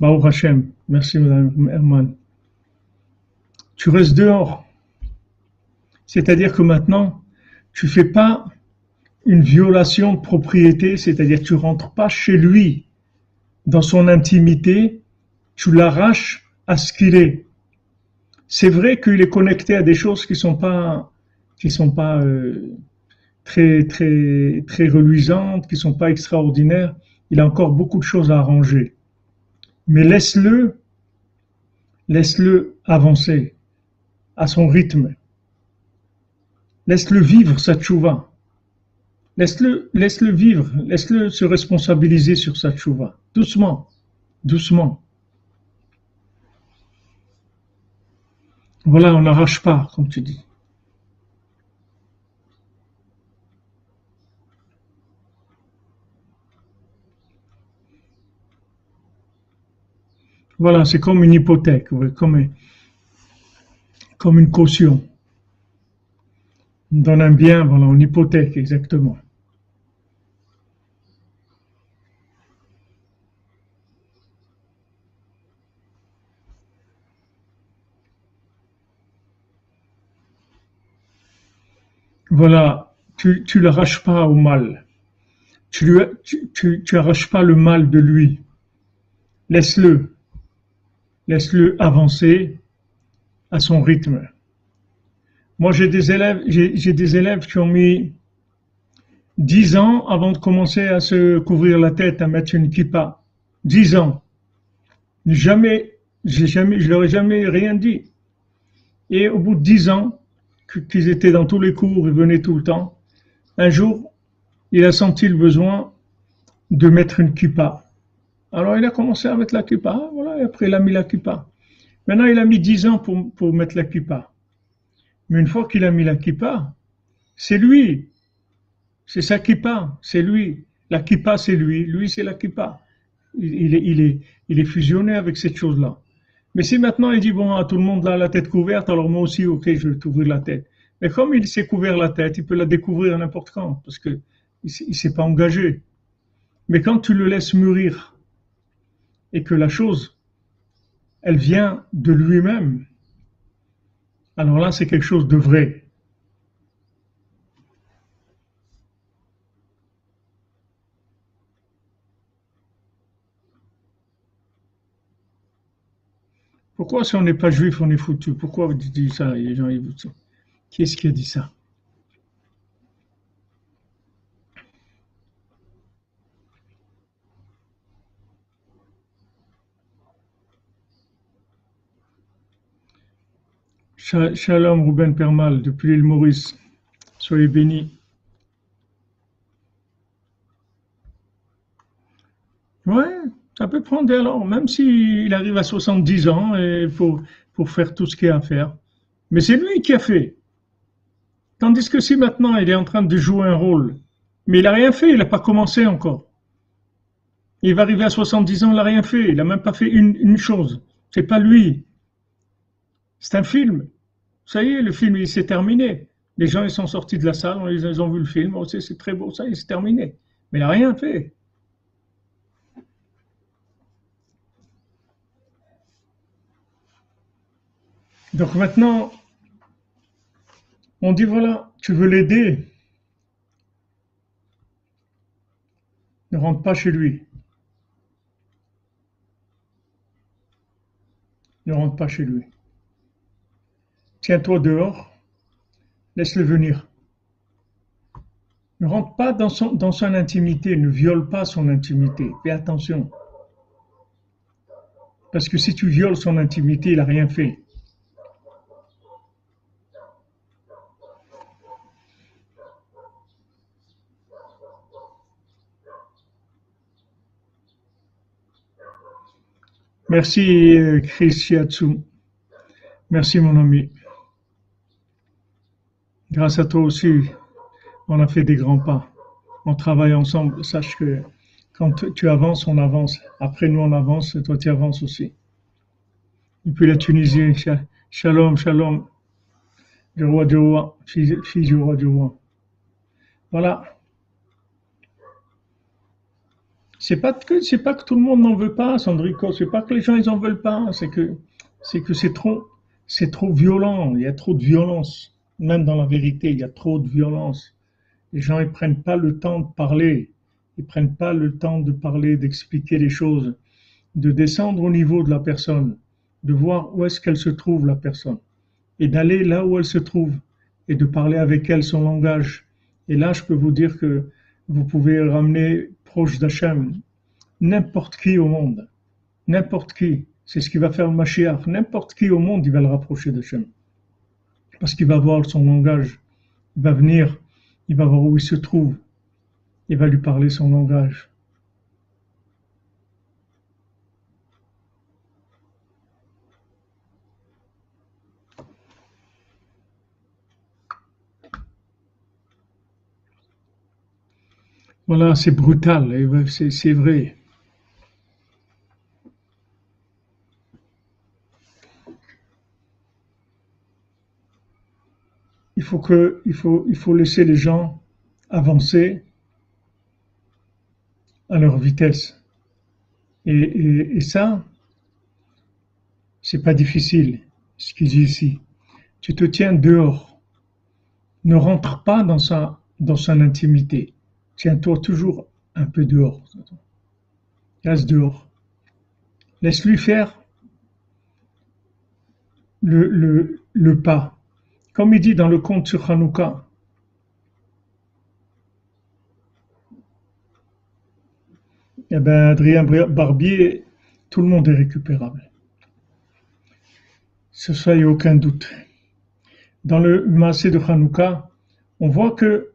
Baruch Hashem. Merci, Madame Herman. Tu restes dehors. C'est-à-dire que maintenant, tu fais pas une violation de propriété, c'est-à-dire tu rentres pas chez lui, dans son intimité, tu l'arraches à ce qu'il est. C'est vrai qu'il est connecté à des choses qui sont pas, qui sont pas euh, très très très reluisantes, qui sont pas extraordinaires. Il a encore beaucoup de choses à arranger. Mais laisse-le, laisse-le avancer à son rythme. Laisse-le vivre sa tchouva. Laisse-le, laisse-le vivre, laisse-le se responsabiliser sur sa tchouva. Doucement, doucement. Voilà, on n'arrache pas, comme tu dis. Voilà, c'est comme une hypothèque, comme, une caution. On donne un bien, voilà, une hypothèque, exactement. Voilà, tu l'arraches pas au mal. Tu, lui, tu, tu pas le mal de lui. Laisse-le laisse-le avancer à son rythme. Moi, j'ai des élèves, j'ai des élèves qui ont mis dix ans avant de commencer à se couvrir la tête, à mettre une kippa. Dix ans. Jamais, j'ai jamais, je leur ai jamais rien dit. Et au bout de dix ans, qu'ils étaient dans tous les cours, ils venaient tout le temps. Un jour, il a senti le besoin de mettre une kippa. Alors il a commencé à mettre la kippa, voilà, et après il a mis la kippa. Maintenant il a mis dix ans pour, pour mettre la kippa. Mais une fois qu'il a mis la kippa, c'est lui. C'est sa kippa, c'est lui. La kippa, c'est lui. Lui, c'est la kippa. Il, est, il, est, il est fusionné avec cette chose-là. Mais si maintenant il dit, bon, à tout le monde a la tête couverte, alors moi aussi, ok, je vais t'ouvrir la tête. Mais comme il s'est couvert la tête, il peut la découvrir n'importe quand, parce que il s'est pas engagé. Mais quand tu le laisses mûrir, et que la chose, elle vient de lui-même, alors là, c'est quelque chose de vrai. Pourquoi si on n'est pas juif, on est foutu? Pourquoi vous dites ça Qui est-ce qui a dit ça? Shalom Ruben Permal depuis l'île Maurice. Soyez bénis. Ouais, ça peut prendre alors, même s'il arrive à 70 ans et pour, faire tout ce qu'il a à faire. Mais c'est lui qui a fait. Tandis que si maintenant il est en train de jouer un rôle, mais il n'a rien fait, il n'a pas commencé encore. Il va arriver à 70 ans, il n'a rien fait. Il n'a même pas fait une, une chose. C'est pas lui. C'est un film. Ça y est, le film, il s'est terminé. Les gens, ils sont sortis de la salle, ils ont vu le film. Oh, c'est très beau, ça y est, c'est terminé. Mais il n'a rien fait. Donc maintenant, on dit voilà, tu veux l'aider, ne rentre pas chez lui. Ne rentre pas chez lui. Tiens-toi dehors, laisse-le venir. Ne rentre pas dans son, dans son intimité, ne viole pas son intimité. Fais attention. Parce que si tu violes son intimité, il n'a rien fait. Merci Chris Shiatsu. Merci mon ami. Grâce à toi aussi, on a fait des grands pas. On travaille ensemble. Sache que quand tu avances, on avance. Après nous, on avance et toi, tu avances aussi. Et puis la Tunisie, shalom, shalom, du roi du roi, fille, du roi du roi. Voilà. C'est pas que pas que tout le monde n'en veut pas, Sandrico. C'est pas que les gens ils en veulent pas. C'est que c'est que c'est trop c'est trop violent. Il y a trop de violence. Même dans la vérité, il y a trop de violence. Les gens ils prennent pas le temps de parler. Ils prennent pas le temps de parler, d'expliquer les choses, de descendre au niveau de la personne, de voir où est-ce qu'elle se trouve la personne, et d'aller là où elle se trouve et de parler avec elle son langage. Et là, je peux vous dire que vous pouvez ramener proche d'Hachem, n'importe qui au monde, n'importe qui, c'est ce qui va faire le Mashiach, n'importe qui au monde, il va le rapprocher d'Hachem. Parce qu'il va voir son langage, il va venir, il va voir où il se trouve, il va lui parler son langage. Voilà, c'est brutal, c'est vrai. Il faut que, il faut, il faut laisser les gens avancer à leur vitesse. Et, et, ça, c'est pas difficile, ce qu'il dit ici. Tu te tiens dehors. Ne rentre pas dans sa, dans son intimité. Tiens-toi toujours un peu dehors. Reste dehors. Laisse-lui faire le, le, le, pas. Comme il dit dans le conte sur Hanouka. Eh bien, Adrien Barbier, tout le monde est récupérable. Ce soit aucun doute. Dans le Massé de Hanouka, on voit que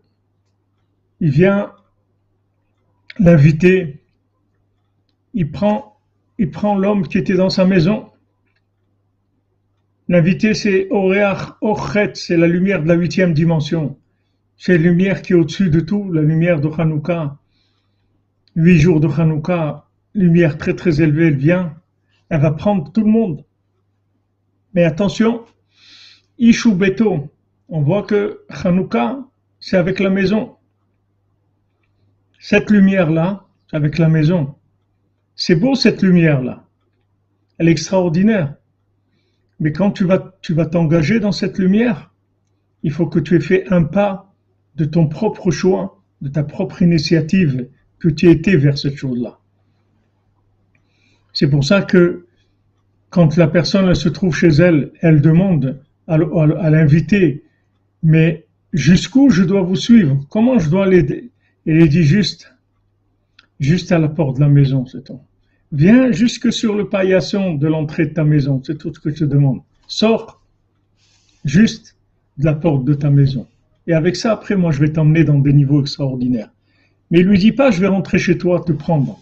il vient l'inviter, il prend, il prend l'homme qui était dans sa maison. L'invité, c'est Oreach Ochet, c'est la lumière de la huitième dimension. C'est la lumière qui est au-dessus de tout, la lumière de Hanouka. Huit jours de Hanouka, lumière très très élevée, elle vient, elle va prendre tout le monde. Mais attention, Ishu Beto, on voit que Hanouka, c'est avec la maison. Cette lumière-là, avec la maison, c'est beau cette lumière-là. Elle est extraordinaire. Mais quand tu vas, t'engager dans cette lumière, il faut que tu aies fait un pas de ton propre choix, de ta propre initiative, que tu aies été vers cette chose-là. C'est pour ça que quand la personne se trouve chez elle, elle demande à, l'invité, mais jusqu'où je dois vous suivre? Comment je dois l'aider? Il est dit juste, juste à la porte de la maison, c'est tout. Viens jusque sur le paillasson de l'entrée de ta maison, c'est tout ce que je te demande. Sors juste de la porte de ta maison. Et avec ça, après, moi, je vais t'emmener dans des niveaux extraordinaires. Mais lui dit pas, je vais rentrer chez toi te prendre.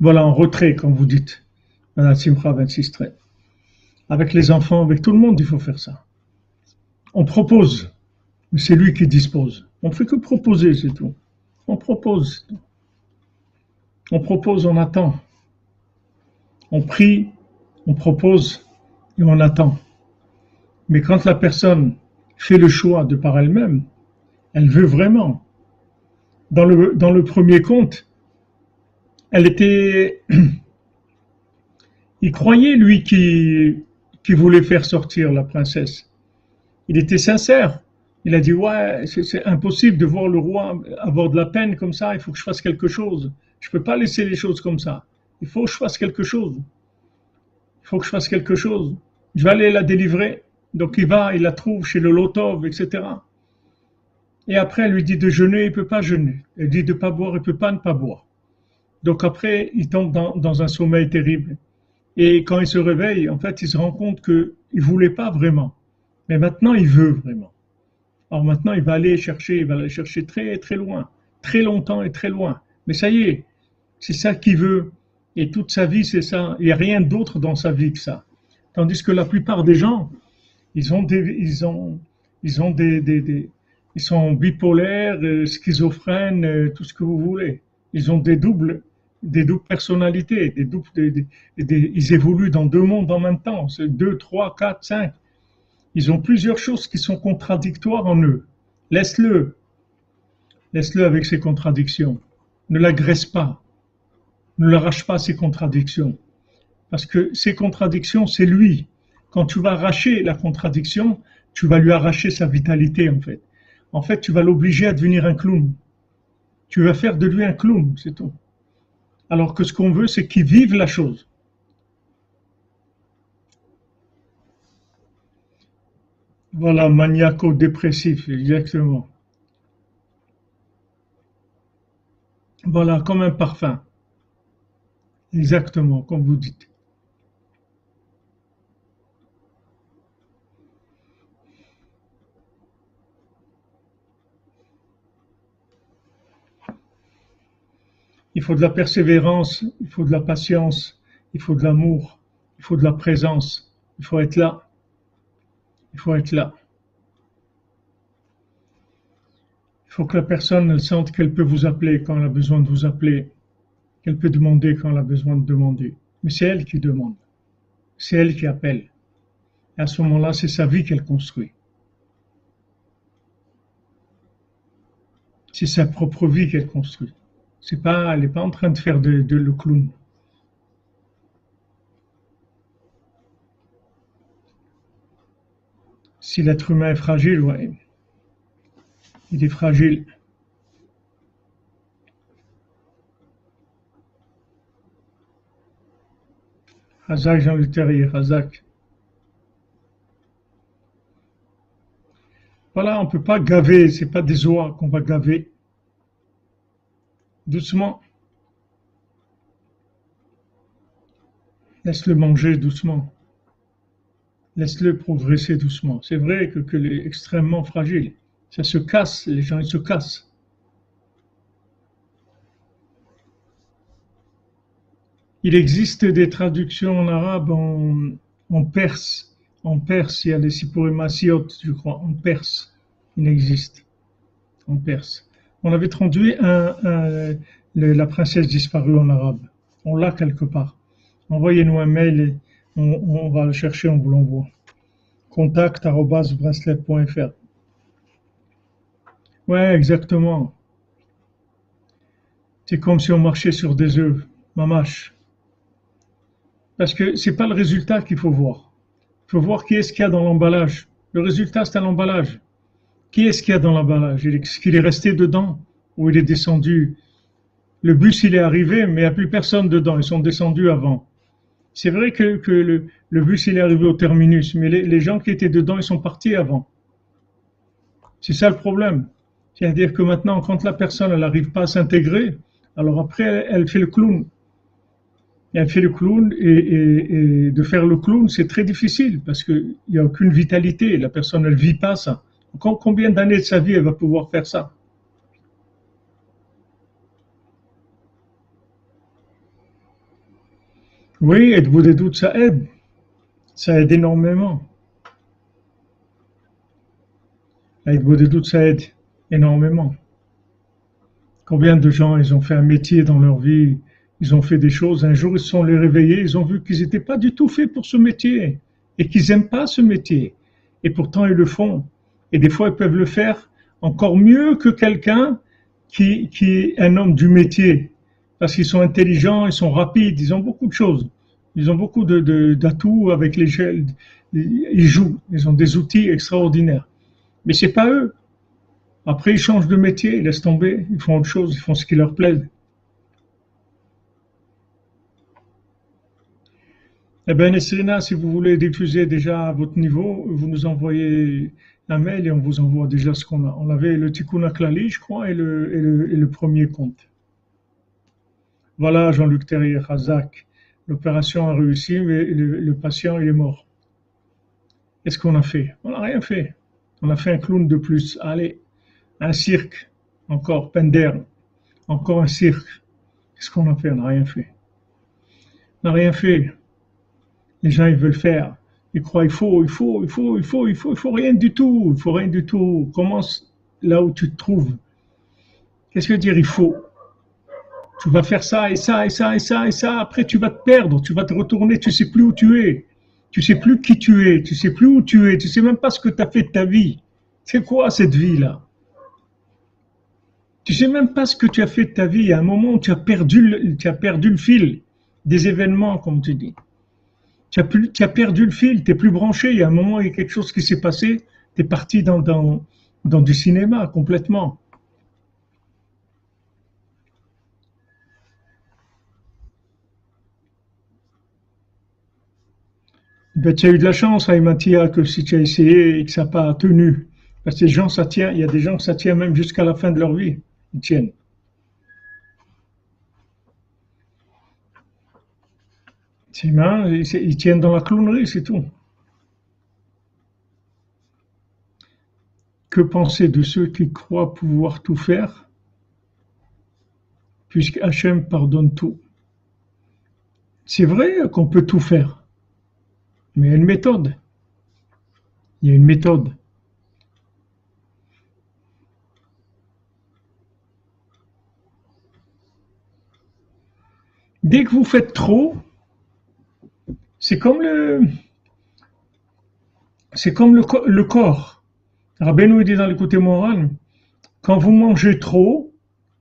Voilà, en retrait, comme vous dites. Voilà, Simcha 26 traits. Avec les enfants, avec tout le monde, il faut faire ça. On propose c'est lui qui dispose. On ne fait que proposer, c'est tout. On propose. On propose, on attend. On prie, on propose et on attend. Mais quand la personne fait le choix de par elle-même, elle veut vraiment. Dans le, premier conte, elle était, (clears throat) il croyait lui qui, qui voulait faire sortir la princesse. Il était sincère. Il a dit ouais, c'est impossible de voir le roi avoir de la peine comme ça. Il faut que je fasse quelque chose. Je peux pas laisser les choses comme ça. Il faut que je fasse quelque chose. Il faut que je fasse quelque chose. Je vais aller la délivrer. Donc il va, il la trouve chez le Lotov, etc. Et après, elle lui dit de jeûner, il peut pas jeûner. Elle dit de pas boire, il peut pas ne pas boire. Donc après, il tombe dans, un sommeil terrible. Et quand il se réveille, en fait, il se rend compte qu'il ne voulait pas vraiment. Mais maintenant, il veut vraiment. Alors maintenant, il va aller chercher, il va aller chercher très, très loin, très longtemps et très loin. Mais ça y est, c'est ça qu'il veut. Et toute sa vie, c'est ça. Il n'y a rien d'autre dans sa vie que ça. Tandis que la plupart des gens, ils ont des, ils ont, ils ont des, ils sont bipolaires, euh, schizophrènes, euh, tout ce que vous voulez. Ils ont des doubles, des doubles personnalités, des doubles, ils évoluent dans deux mondes en même temps. C'est deux, trois, quatre, cinq. Ils ont plusieurs choses qui sont contradictoires en eux. Laisse-le. Laisse-le avec ses contradictions. Ne l'agresse pas. Ne l'arrache pas ses contradictions. Parce que ces contradictions, c'est lui. Quand tu vas arracher la contradiction, tu vas lui arracher sa vitalité, en fait. En fait, tu vas l'obliger à devenir un clown. Tu vas faire de lui un clown, c'est tout. Alors que ce qu'on veut, c'est qu'il vive la chose. Voilà, maniaco-dépressif, exactement. Voilà, comme un parfum. Exactement, comme vous dites. Il faut de la persévérance, il faut de la patience, il faut de l'amour, il faut de la présence, il faut être là. Il faut être là. Il faut que la personne sente qu'elle peut vous appeler quand elle a besoin de vous appeler, qu'elle peut demander quand elle a besoin de demander. Mais c'est elle qui demande. C'est elle qui appelle. Et à ce moment-là, c'est sa vie qu'elle construit. C'est sa propre vie qu'elle construit. C'est pas, elle n'est pas en train de faire de, le clown. Si l'être humain est fragile, ouais, il est fragile. Hazak Jean Leterrier, Hazak. Voilà, on ne peut pas gaver, c'est pas des oies qu'on va gaver doucement. Laisse-le manger doucement. Laisse-le progresser doucement. C'est vrai que, que est extrêmement fragile. Ça se casse, les gens ils se cassent. Il existe des traductions en arabe, en, perse. En perse, il y a les Sipurimasiot, je crois, en perse. Il existe. En perse. On avait traduit la princesse disparue en arabe. On l'a quelque part. Envoyez-nous un mail et on, va le chercher, on vous l'envoie. contact.bracelet.fr Ouais, exactement. C'est comme si on marchait sur des œufs, mamache. Parce que c'est pas le résultat qu'il faut voir. Il faut voir qui est-ce qu'il y a dans l'emballage. Le résultat, c'est l'emballage. Qui est-ce qu'il y a dans l'emballage? Est-ce qu'il est resté dedans ou il est descendu? Le bus, il est arrivé, mais il n'y a plus personne dedans. Ils sont descendus avant. C'est vrai que, le, bus, il est arrivé au terminus, mais les, gens qui étaient dedans, ils sont partis avant. C'est ça le problème. C'est-à-dire que maintenant, quand la personne, n'arrive pas à s'intégrer, alors après, elle, fait le clown. Elle fait le clown, et, de faire le clown, c'est très difficile, parce qu'il n'y a aucune vitalité. La personne, elle ne vit pas ça. Combien d'années de sa vie elle va pouvoir faire ça? Oui, êtes-vous des doutes, ça aide. Ça aide énormément. Êtes-vous des doutes, ça aide énormément. Combien de gens, ils ont fait un métier dans leur vie, ils ont fait des choses, un jour ils se sont les réveillés, ils ont vu qu'ils n'étaient pas du tout faits pour ce métier et qu'ils n'aiment pas ce métier. Et pourtant ils le font. Et des fois ils peuvent le faire encore mieux que quelqu'un qui, est un homme du métier. Parce qu'ils sont intelligents, ils sont rapides, ils ont beaucoup de choses. Ils ont beaucoup d'atouts de, avec les Ils jouent, ils ont des outils extraordinaires. Mais c'est pas eux. Après, ils changent de métier, ils laissent tomber, ils font autre chose, ils font ce qui leur plaît. Eh bien, Nesrina, si vous voulez diffuser déjà à votre niveau, vous nous envoyez un mail et on vous envoie déjà ce qu'on a. On avait le Tikkun Klali, je crois, et le, premier compte. Voilà, Jean-Luc Terrier, Hazak. L'opération a réussi, mais le, patient, est mort. Qu'est-ce qu'on a fait? On n'a rien fait. On a fait un clown de plus. Allez, un cirque, encore, Pender, encore un cirque. Qu'est-ce qu'on a fait? On n'a rien fait. On n'a rien fait. Les gens, ils veulent faire. Ils croient, il faut, il faut, il faut, il faut, il faut, il faut rien du tout. Il faut rien du tout. Commence là où tu te trouves. Qu'est-ce que dire il faut? Tu vas faire ça et ça et ça et ça et ça. Après, tu vas te perdre. Tu vas te retourner. Tu sais plus où tu es. Tu sais plus qui tu es. Tu sais plus où tu es. Tu sais même pas ce que tu as fait de ta vie. C'est quoi cette vie-là? Tu sais même pas ce que tu as fait de ta vie. À un moment, tu tu as perdu le fil des événements, comme tu dis tu as, perdu le fil, tu n'es plus branché. Il y a un moment, il y a quelque chose qui s'est passé, tu es parti dans, dans, du cinéma complètement. Ben, tu as eu de la chance, Mathia, que si tu as essayé et que ça n'a pas tenu. Parce que les gens, ça tient, il y a des gens, ça tient même jusqu'à la fin de leur vie. Ils tiennent. Ses mains, ils tiennent dans la clownerie, c'est tout. Que penser de ceux qui croient pouvoir tout faire, puisque Hachem pardonne tout C'est vrai qu'on peut tout faire, mais il y a une méthode. Il y a une méthode. Dès que vous faites trop, c'est comme le, c'est comme le, corps. Rabbeinu dit dans le côté moral, quand vous mangez trop,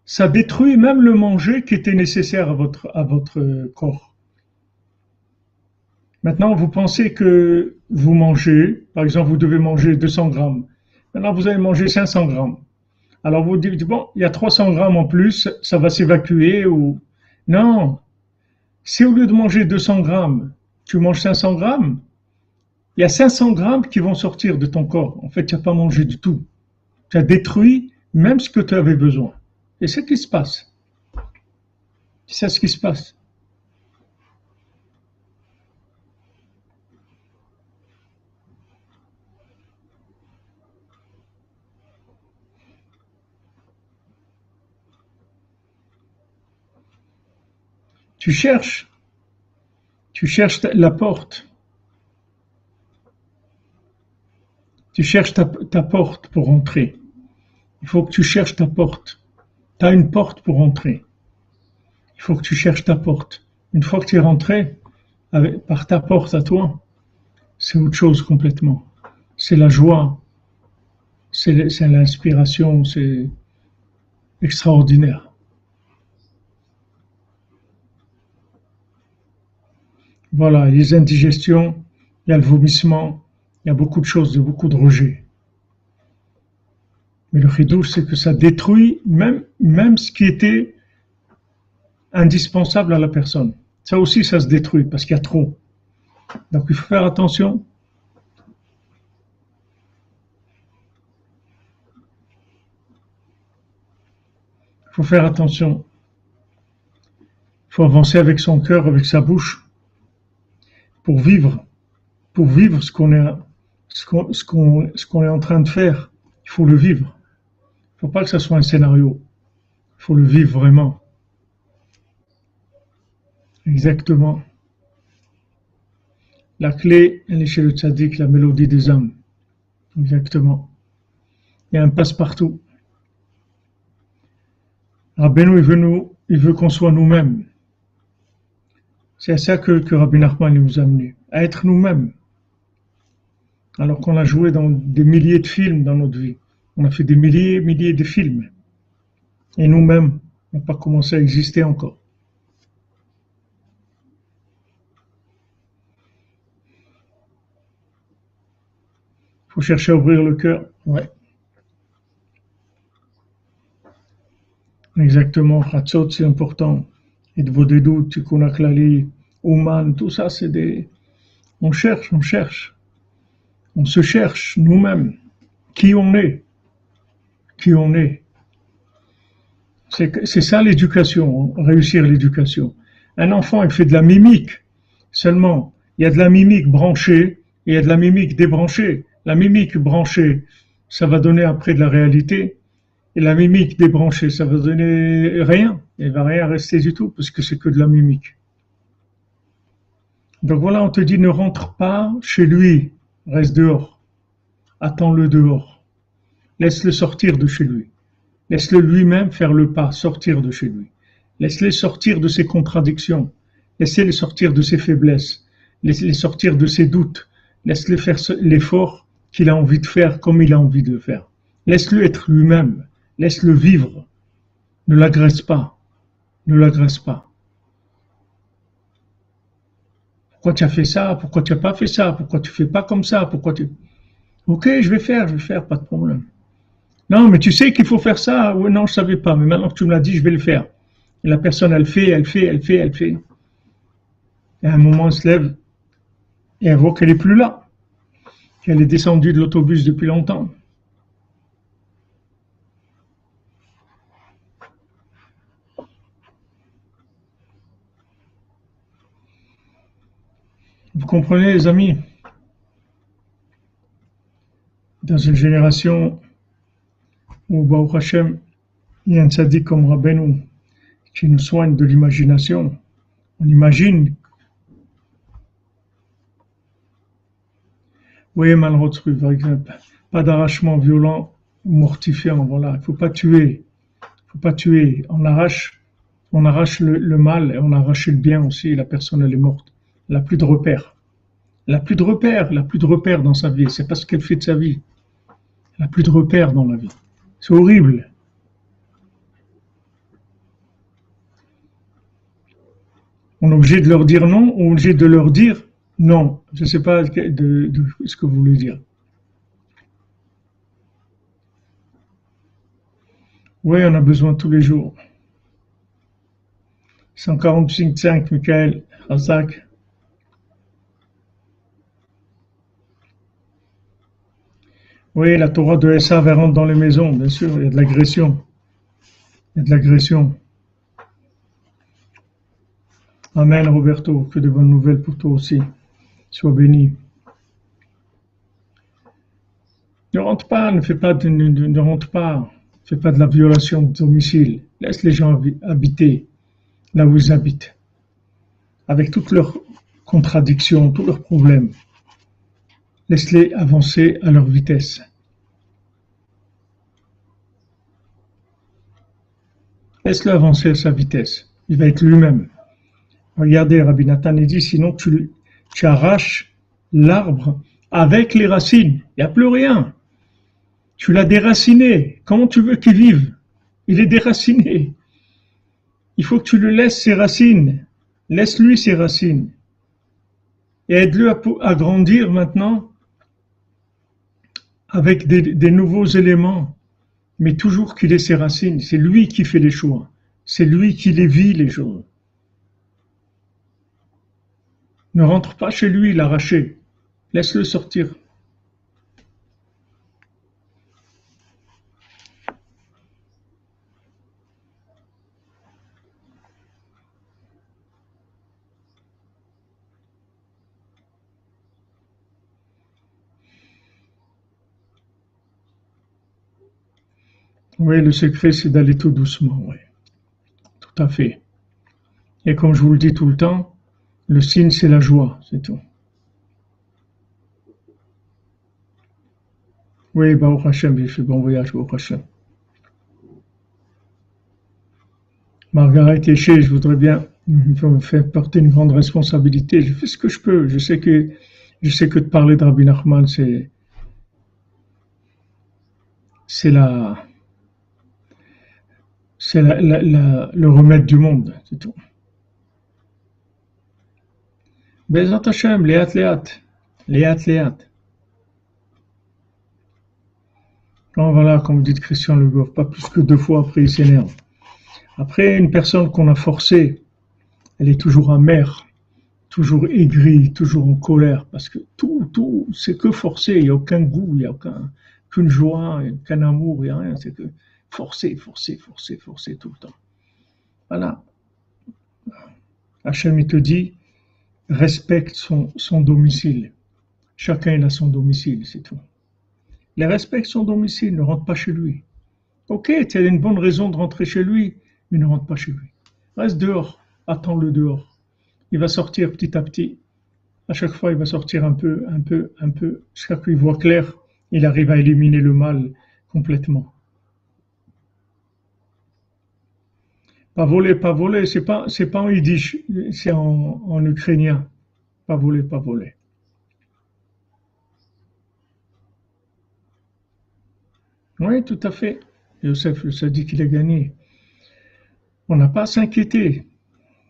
ça détruit même le manger qui était nécessaire à votre, à votre corps. Maintenant, vous pensez que vous mangez, par exemple, vous devez manger 200 grammes. Maintenant, vous allez manger 500 grammes. Alors, vous dites, bon, il y a 300 grammes en plus, ça va s'évacuer ou... Non. Si au lieu de manger 200 grammes, tu manges 500 grammes, il y a 500 grammes qui vont sortir de ton corps. En fait, tu n'as pas mangé du tout. Tu as détruit même ce que tu avais besoin. Et c'est ce qui se passe. C'est ce qui se passe. Tu cherches tu cherches la porte. Tu cherches ta, porte pour entrer. Il faut que tu cherches ta porte. Tu as une porte pour entrer. Il faut que tu cherches ta porte. Une fois que tu es rentré par ta porte à toi, c'est autre chose complètement. C'est la joie, c'est l'inspiration, c'est extraordinaire. Voilà, les indigestions, il y a le vomissement, il y a beaucoup de choses, beaucoup de rejets. Mais le ridouche, c'est que ça détruit même, même ce qui était indispensable à la personne. Ça aussi, ça se détruit parce qu'il y a trop. Donc il faut faire attention. Il faut faire attention. Il faut avancer avec son cœur, avec sa bouche pour vivre, pour vivre ce qu'on est, ce qu'on, ce qu'on, est en train de faire, il faut le vivre. Il ne faut pas que ce soit un scénario. Il faut le vivre vraiment. Exactement. La clé, elle est chez le tzaddik, la mélodie des âmes. Exactement. Il y a un passe-partout. Rabbeinu, il veut, nous, il veut qu'on soit nous-mêmes. C'est à ça que, Rabbi Nachman nous a amené, à être nous-mêmes. Alors qu'on a joué dans des milliers de films dans notre vie. On a fait des milliers et milliers de films. Et nous-mêmes, on n'a pas commencé à exister encore. Il faut chercher à ouvrir le cœur. Ouais. Exactement. Ratzot, c'est important. Et de vos doutes, Klali, Ouman, tout ça, c'est des. On cherche, on cherche. On se cherche nous-mêmes. Qui on est? Qui on est? C'est ça l'éducation, réussir l'éducation. Un enfant, il fait de la mimique seulement. Il y a de la mimique branchée et il y a de la mimique débranchée. La mimique branchée, ça va donner après de la réalité. Et la mimique débranchée, ça va donner rien. Il va rien rester du tout parce que c'est que de la mimique. Donc voilà, on te dit ne rentre pas chez lui, reste dehors. Attends-le dehors. Laisse-le sortir de chez lui. Laisse-le lui-même faire le pas, sortir de chez lui. Laisse-le sortir de ses contradictions. Laisse-le sortir de ses faiblesses. Laisse-le sortir de ses doutes. Laisse-le faire l'effort qu'il a envie de faire comme il a envie de le faire. Laisse-le être lui-même. Laisse-le vivre. Ne l'agresse pas. Ne l'agresse pas. Pourquoi tu as fait ça? Pourquoi tu n'as pas fait ça? Pourquoi tu fais pas comme ça? Pourquoi tu... Ok, je vais faire, je vais faire, pas de problème. Non, mais tu sais qu'il faut faire ça? Oui, non, je savais pas, mais maintenant que tu me l'as dit, je vais le faire. Et la personne, elle fait, elle fait, elle fait, elle fait. Et à un moment, elle se lève et elle voit qu'elle est plus là qu'elle est descendue de l'autobus depuis longtemps. Vous comprenez, les amis? Dans une génération où, Baruch Hashem, il y a un sadique comme Rabbeinu qui nous soigne de l'imagination, on imagine Oui, malheureusement, par exemple. Pas d'arrachement violent ou mortifiant, voilà. Il ne faut pas tuer. Il faut pas tuer. On arrache, on arrache le, mal et on arrache le bien aussi. La personne, elle est morte. Elle n'a plus de repères. Elle n'a plus de repères. Elle n'a plus de repères dans sa vie. C'est pas ce qu'elle fait de sa vie. Elle n'a plus de repères dans la vie. C'est horrible. On est obligé de leur dire non, on est obligé de leur dire non, je ne sais pas ce que vous voulez dire. Oui, on a besoin tous les jours. 145.5, Michael, Razak. Oui, la Torah de SA rentre dans les maisons, bien sûr, il y a de l'agression. Il y a de l'agression. Amen, Roberto, que de bonnes nouvelles pour toi aussi. Sois béni. Ne rentre pas, ne fais pas, de, ne, rentre pas, fais pas de la violation de domicile. Laisse les gens habiter là où ils habitent, avec toutes leurs contradictions, tous leurs problèmes. Laisse-les avancer à leur vitesse. Laisse-le avancer à sa vitesse. Il va être lui-même. Regardez, Rabbi Nathan dit, sinon tu, tu arraches l'arbre avec les racines. Il n'y a plus rien. Tu l'as déraciné. Comment tu veux qu'il vive? Il est déraciné. Il faut que tu le laisses ses racines. Laisse-lui ses racines. Et aide-le à, grandir maintenant avec des, nouveaux éléments. Mais toujours qu'il ait ses racines. C'est lui qui fait les choix. C'est lui qui les vit, les choses. Ne rentre pas chez lui l'arracher. Laisse-le sortir. Oui, le secret, c'est d'aller tout doucement, oui. Tout à fait. Et comme je vous le dis tout le temps, le signe, c'est la joie, c'est tout. Oui, Baruch Hashem, j'ai fait bon voyage, Baruch Hashem. Margaret Eché, je voudrais bien vous faire porter une grande responsabilité. Je fais ce que je peux. Je sais que, je sais que de parler de Rabbi Nachman, c'est, c'est la, c'est le remède du monde, c'est tout. Bezat Hashem, Léat Léat, Léat Léat. voilà, comme vous dites Christian Le pas plus que deux fois après il s'énerve. Après, une personne qu'on a forcée, elle est toujours amère, toujours aigrie, toujours en colère, parce que tout, tout, c'est que forcé, il n'y a aucun goût, il n'y a aucun, qu'une joie, aucun amour, il n'y a rien, c'est que forcer, forcer, forcer, forcer tout le temps. Voilà. Hachem, il te dit, respecte son, domicile. Chacun a son domicile, c'est tout. Il respecte son domicile, ne rentre pas chez lui. Ok, tu as une bonne raison de rentrer chez lui, mais ne rentre pas chez lui. Reste dehors, attends-le dehors. Il va sortir petit à petit. À chaque fois, il va sortir un peu, un peu, un peu, jusqu'à ce qu'il voit clair. Il arrive à éliminer le mal complètement. Pas voler, pas voler, c'est pas, c'est pas en yiddish, c'est en, en ukrainien. Pas voler, pas voler. Oui, tout à fait. Yosef le dit qu'il a gagné. On n'a pas à s'inquiéter.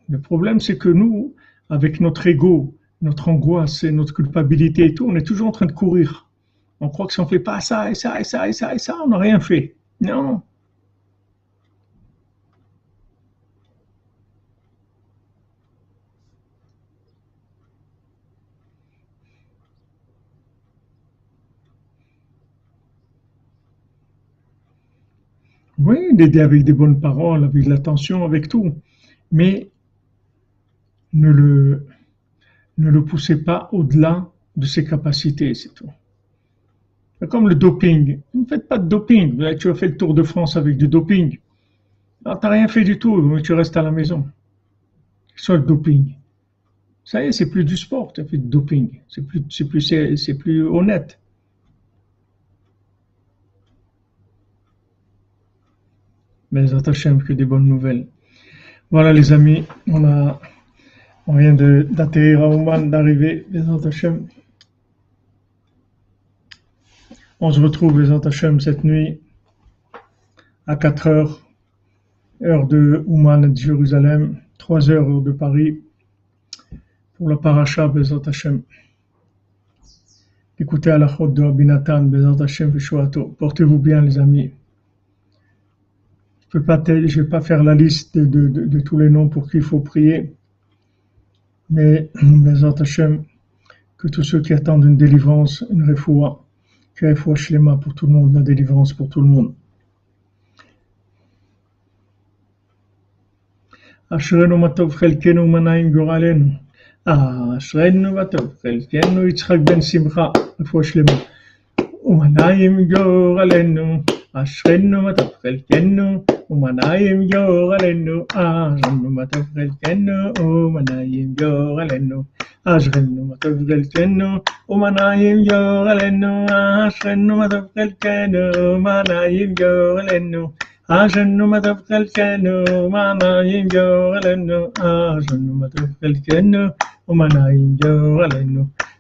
Le problème, c'est que nous, avec notre ego, notre angoisse et notre culpabilité et tout, on est toujours en train de courir. On croit que si on fait pas ça et ça et ça et ça et ça, on n'a rien fait. Non, Oui, d'aider avec des bonnes paroles, avec de l'attention, avec tout. Mais ne le, poussez pas au-delà de ses capacités, c'est tout. Comme le doping. Ne faites pas de doping. Tu as fait le tour de France avec du doping. Tu n'as rien fait du tout, tu restes à la maison. Soit le doping. Ça y est, c'est plus du sport, tu as fait du doping. C'est plus, plus, c'est plus honnête. Mais que des bonnes nouvelles. Voilà les amis, on a on vient d'atterrir à Oman, d'arriver, les Hachem. On se retrouve les Hachem cette nuit à 4 heures, heure de Ouman de Jérusalem, 3 heures heure de Paris, pour la paracha Bezat Hashem. Écoutez à la chôte de Abinatan, Bezat Hashem Portez-vous bien les amis je ne vais pas faire la liste de, tous les noms pour qui il faut prier, mais (clears throat) que tous ceux qui attendent une délivrance, une refoua, que refoua shlema pour tout le monde, la délivrance pour tout le monde. אשרנו מה טוב חלקנו ומה גורלנו. אשרנו מה טוב חלקנו יצחק בן שמחה, רפואה שלמה. ומה גורלנו. אשרנו מה טוב חלקנו ומנעים גורלנו, אשרנו מה טוב חלקנו, ומנעים גורלנו. אשרנו מה טוב חלקנו, ומנעים גורלנו, אשרנו מה טוב חלקנו, ומנעים גורלנו. אשרנו מה טוב חלקנו, ומנעים גורלנו, אשרנו מה טוב חלקנו, ומנעים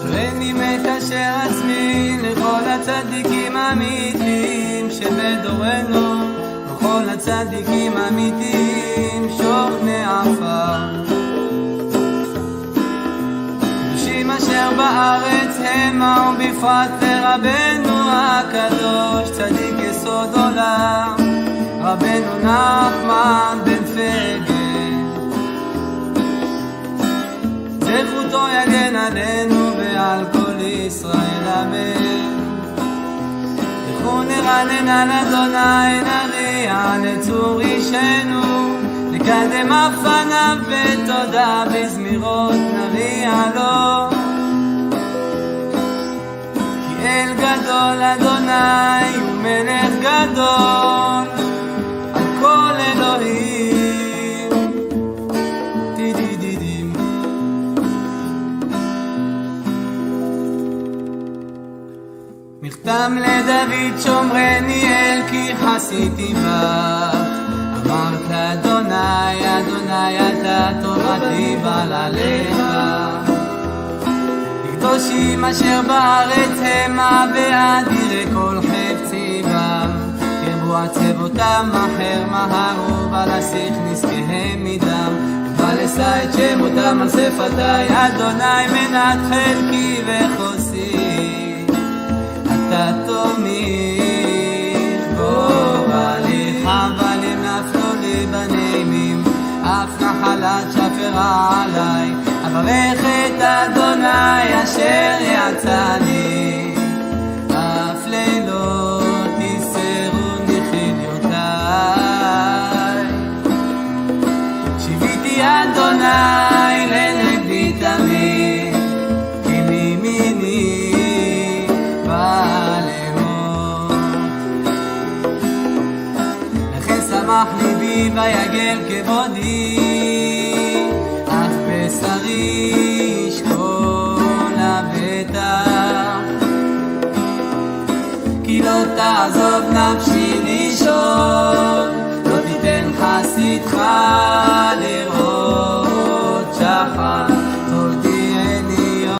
הריני מת אשר עצמי לכל הצדיקים האמיתיים שבדורנו וכל הצדיקים האמיתיים שוכני עפר קדושים אשר בארץ המה ובפרט לרבנו הקדוש צדיק יסוד עולם. רבנו נחמן בן פגל זכותו יגן עלינו ועל כל ישראל אמן. לכו נרנן על אדוני נריע לצור אישנו, נקדם אף פניו בתודה בזמירות נריע לו. כי אל גדול אדוני הוא מלך גדול, מכתם לדוד שומרני אל כי חסיתי בך. אמרת אדוני אדוני אתה תורתי בל עליך לקדושים אשר בארץ המה ואדירי כל חפצי בם ירבו עצבותם אחר מהרו ולשיח נזקיהם מדם. ולשא את שמותם על שפתי אדוני מנת חלקי וחוסי עליי. אברך את אדוני אשר יצאני. אף לילות יסרוני חיליותיי שיוויתי אדוני ויגל כבודי אף בשרי ישכון לבטח כי לא תעזוב נפשי לישון, לא תיתן חסידך לראות שחר.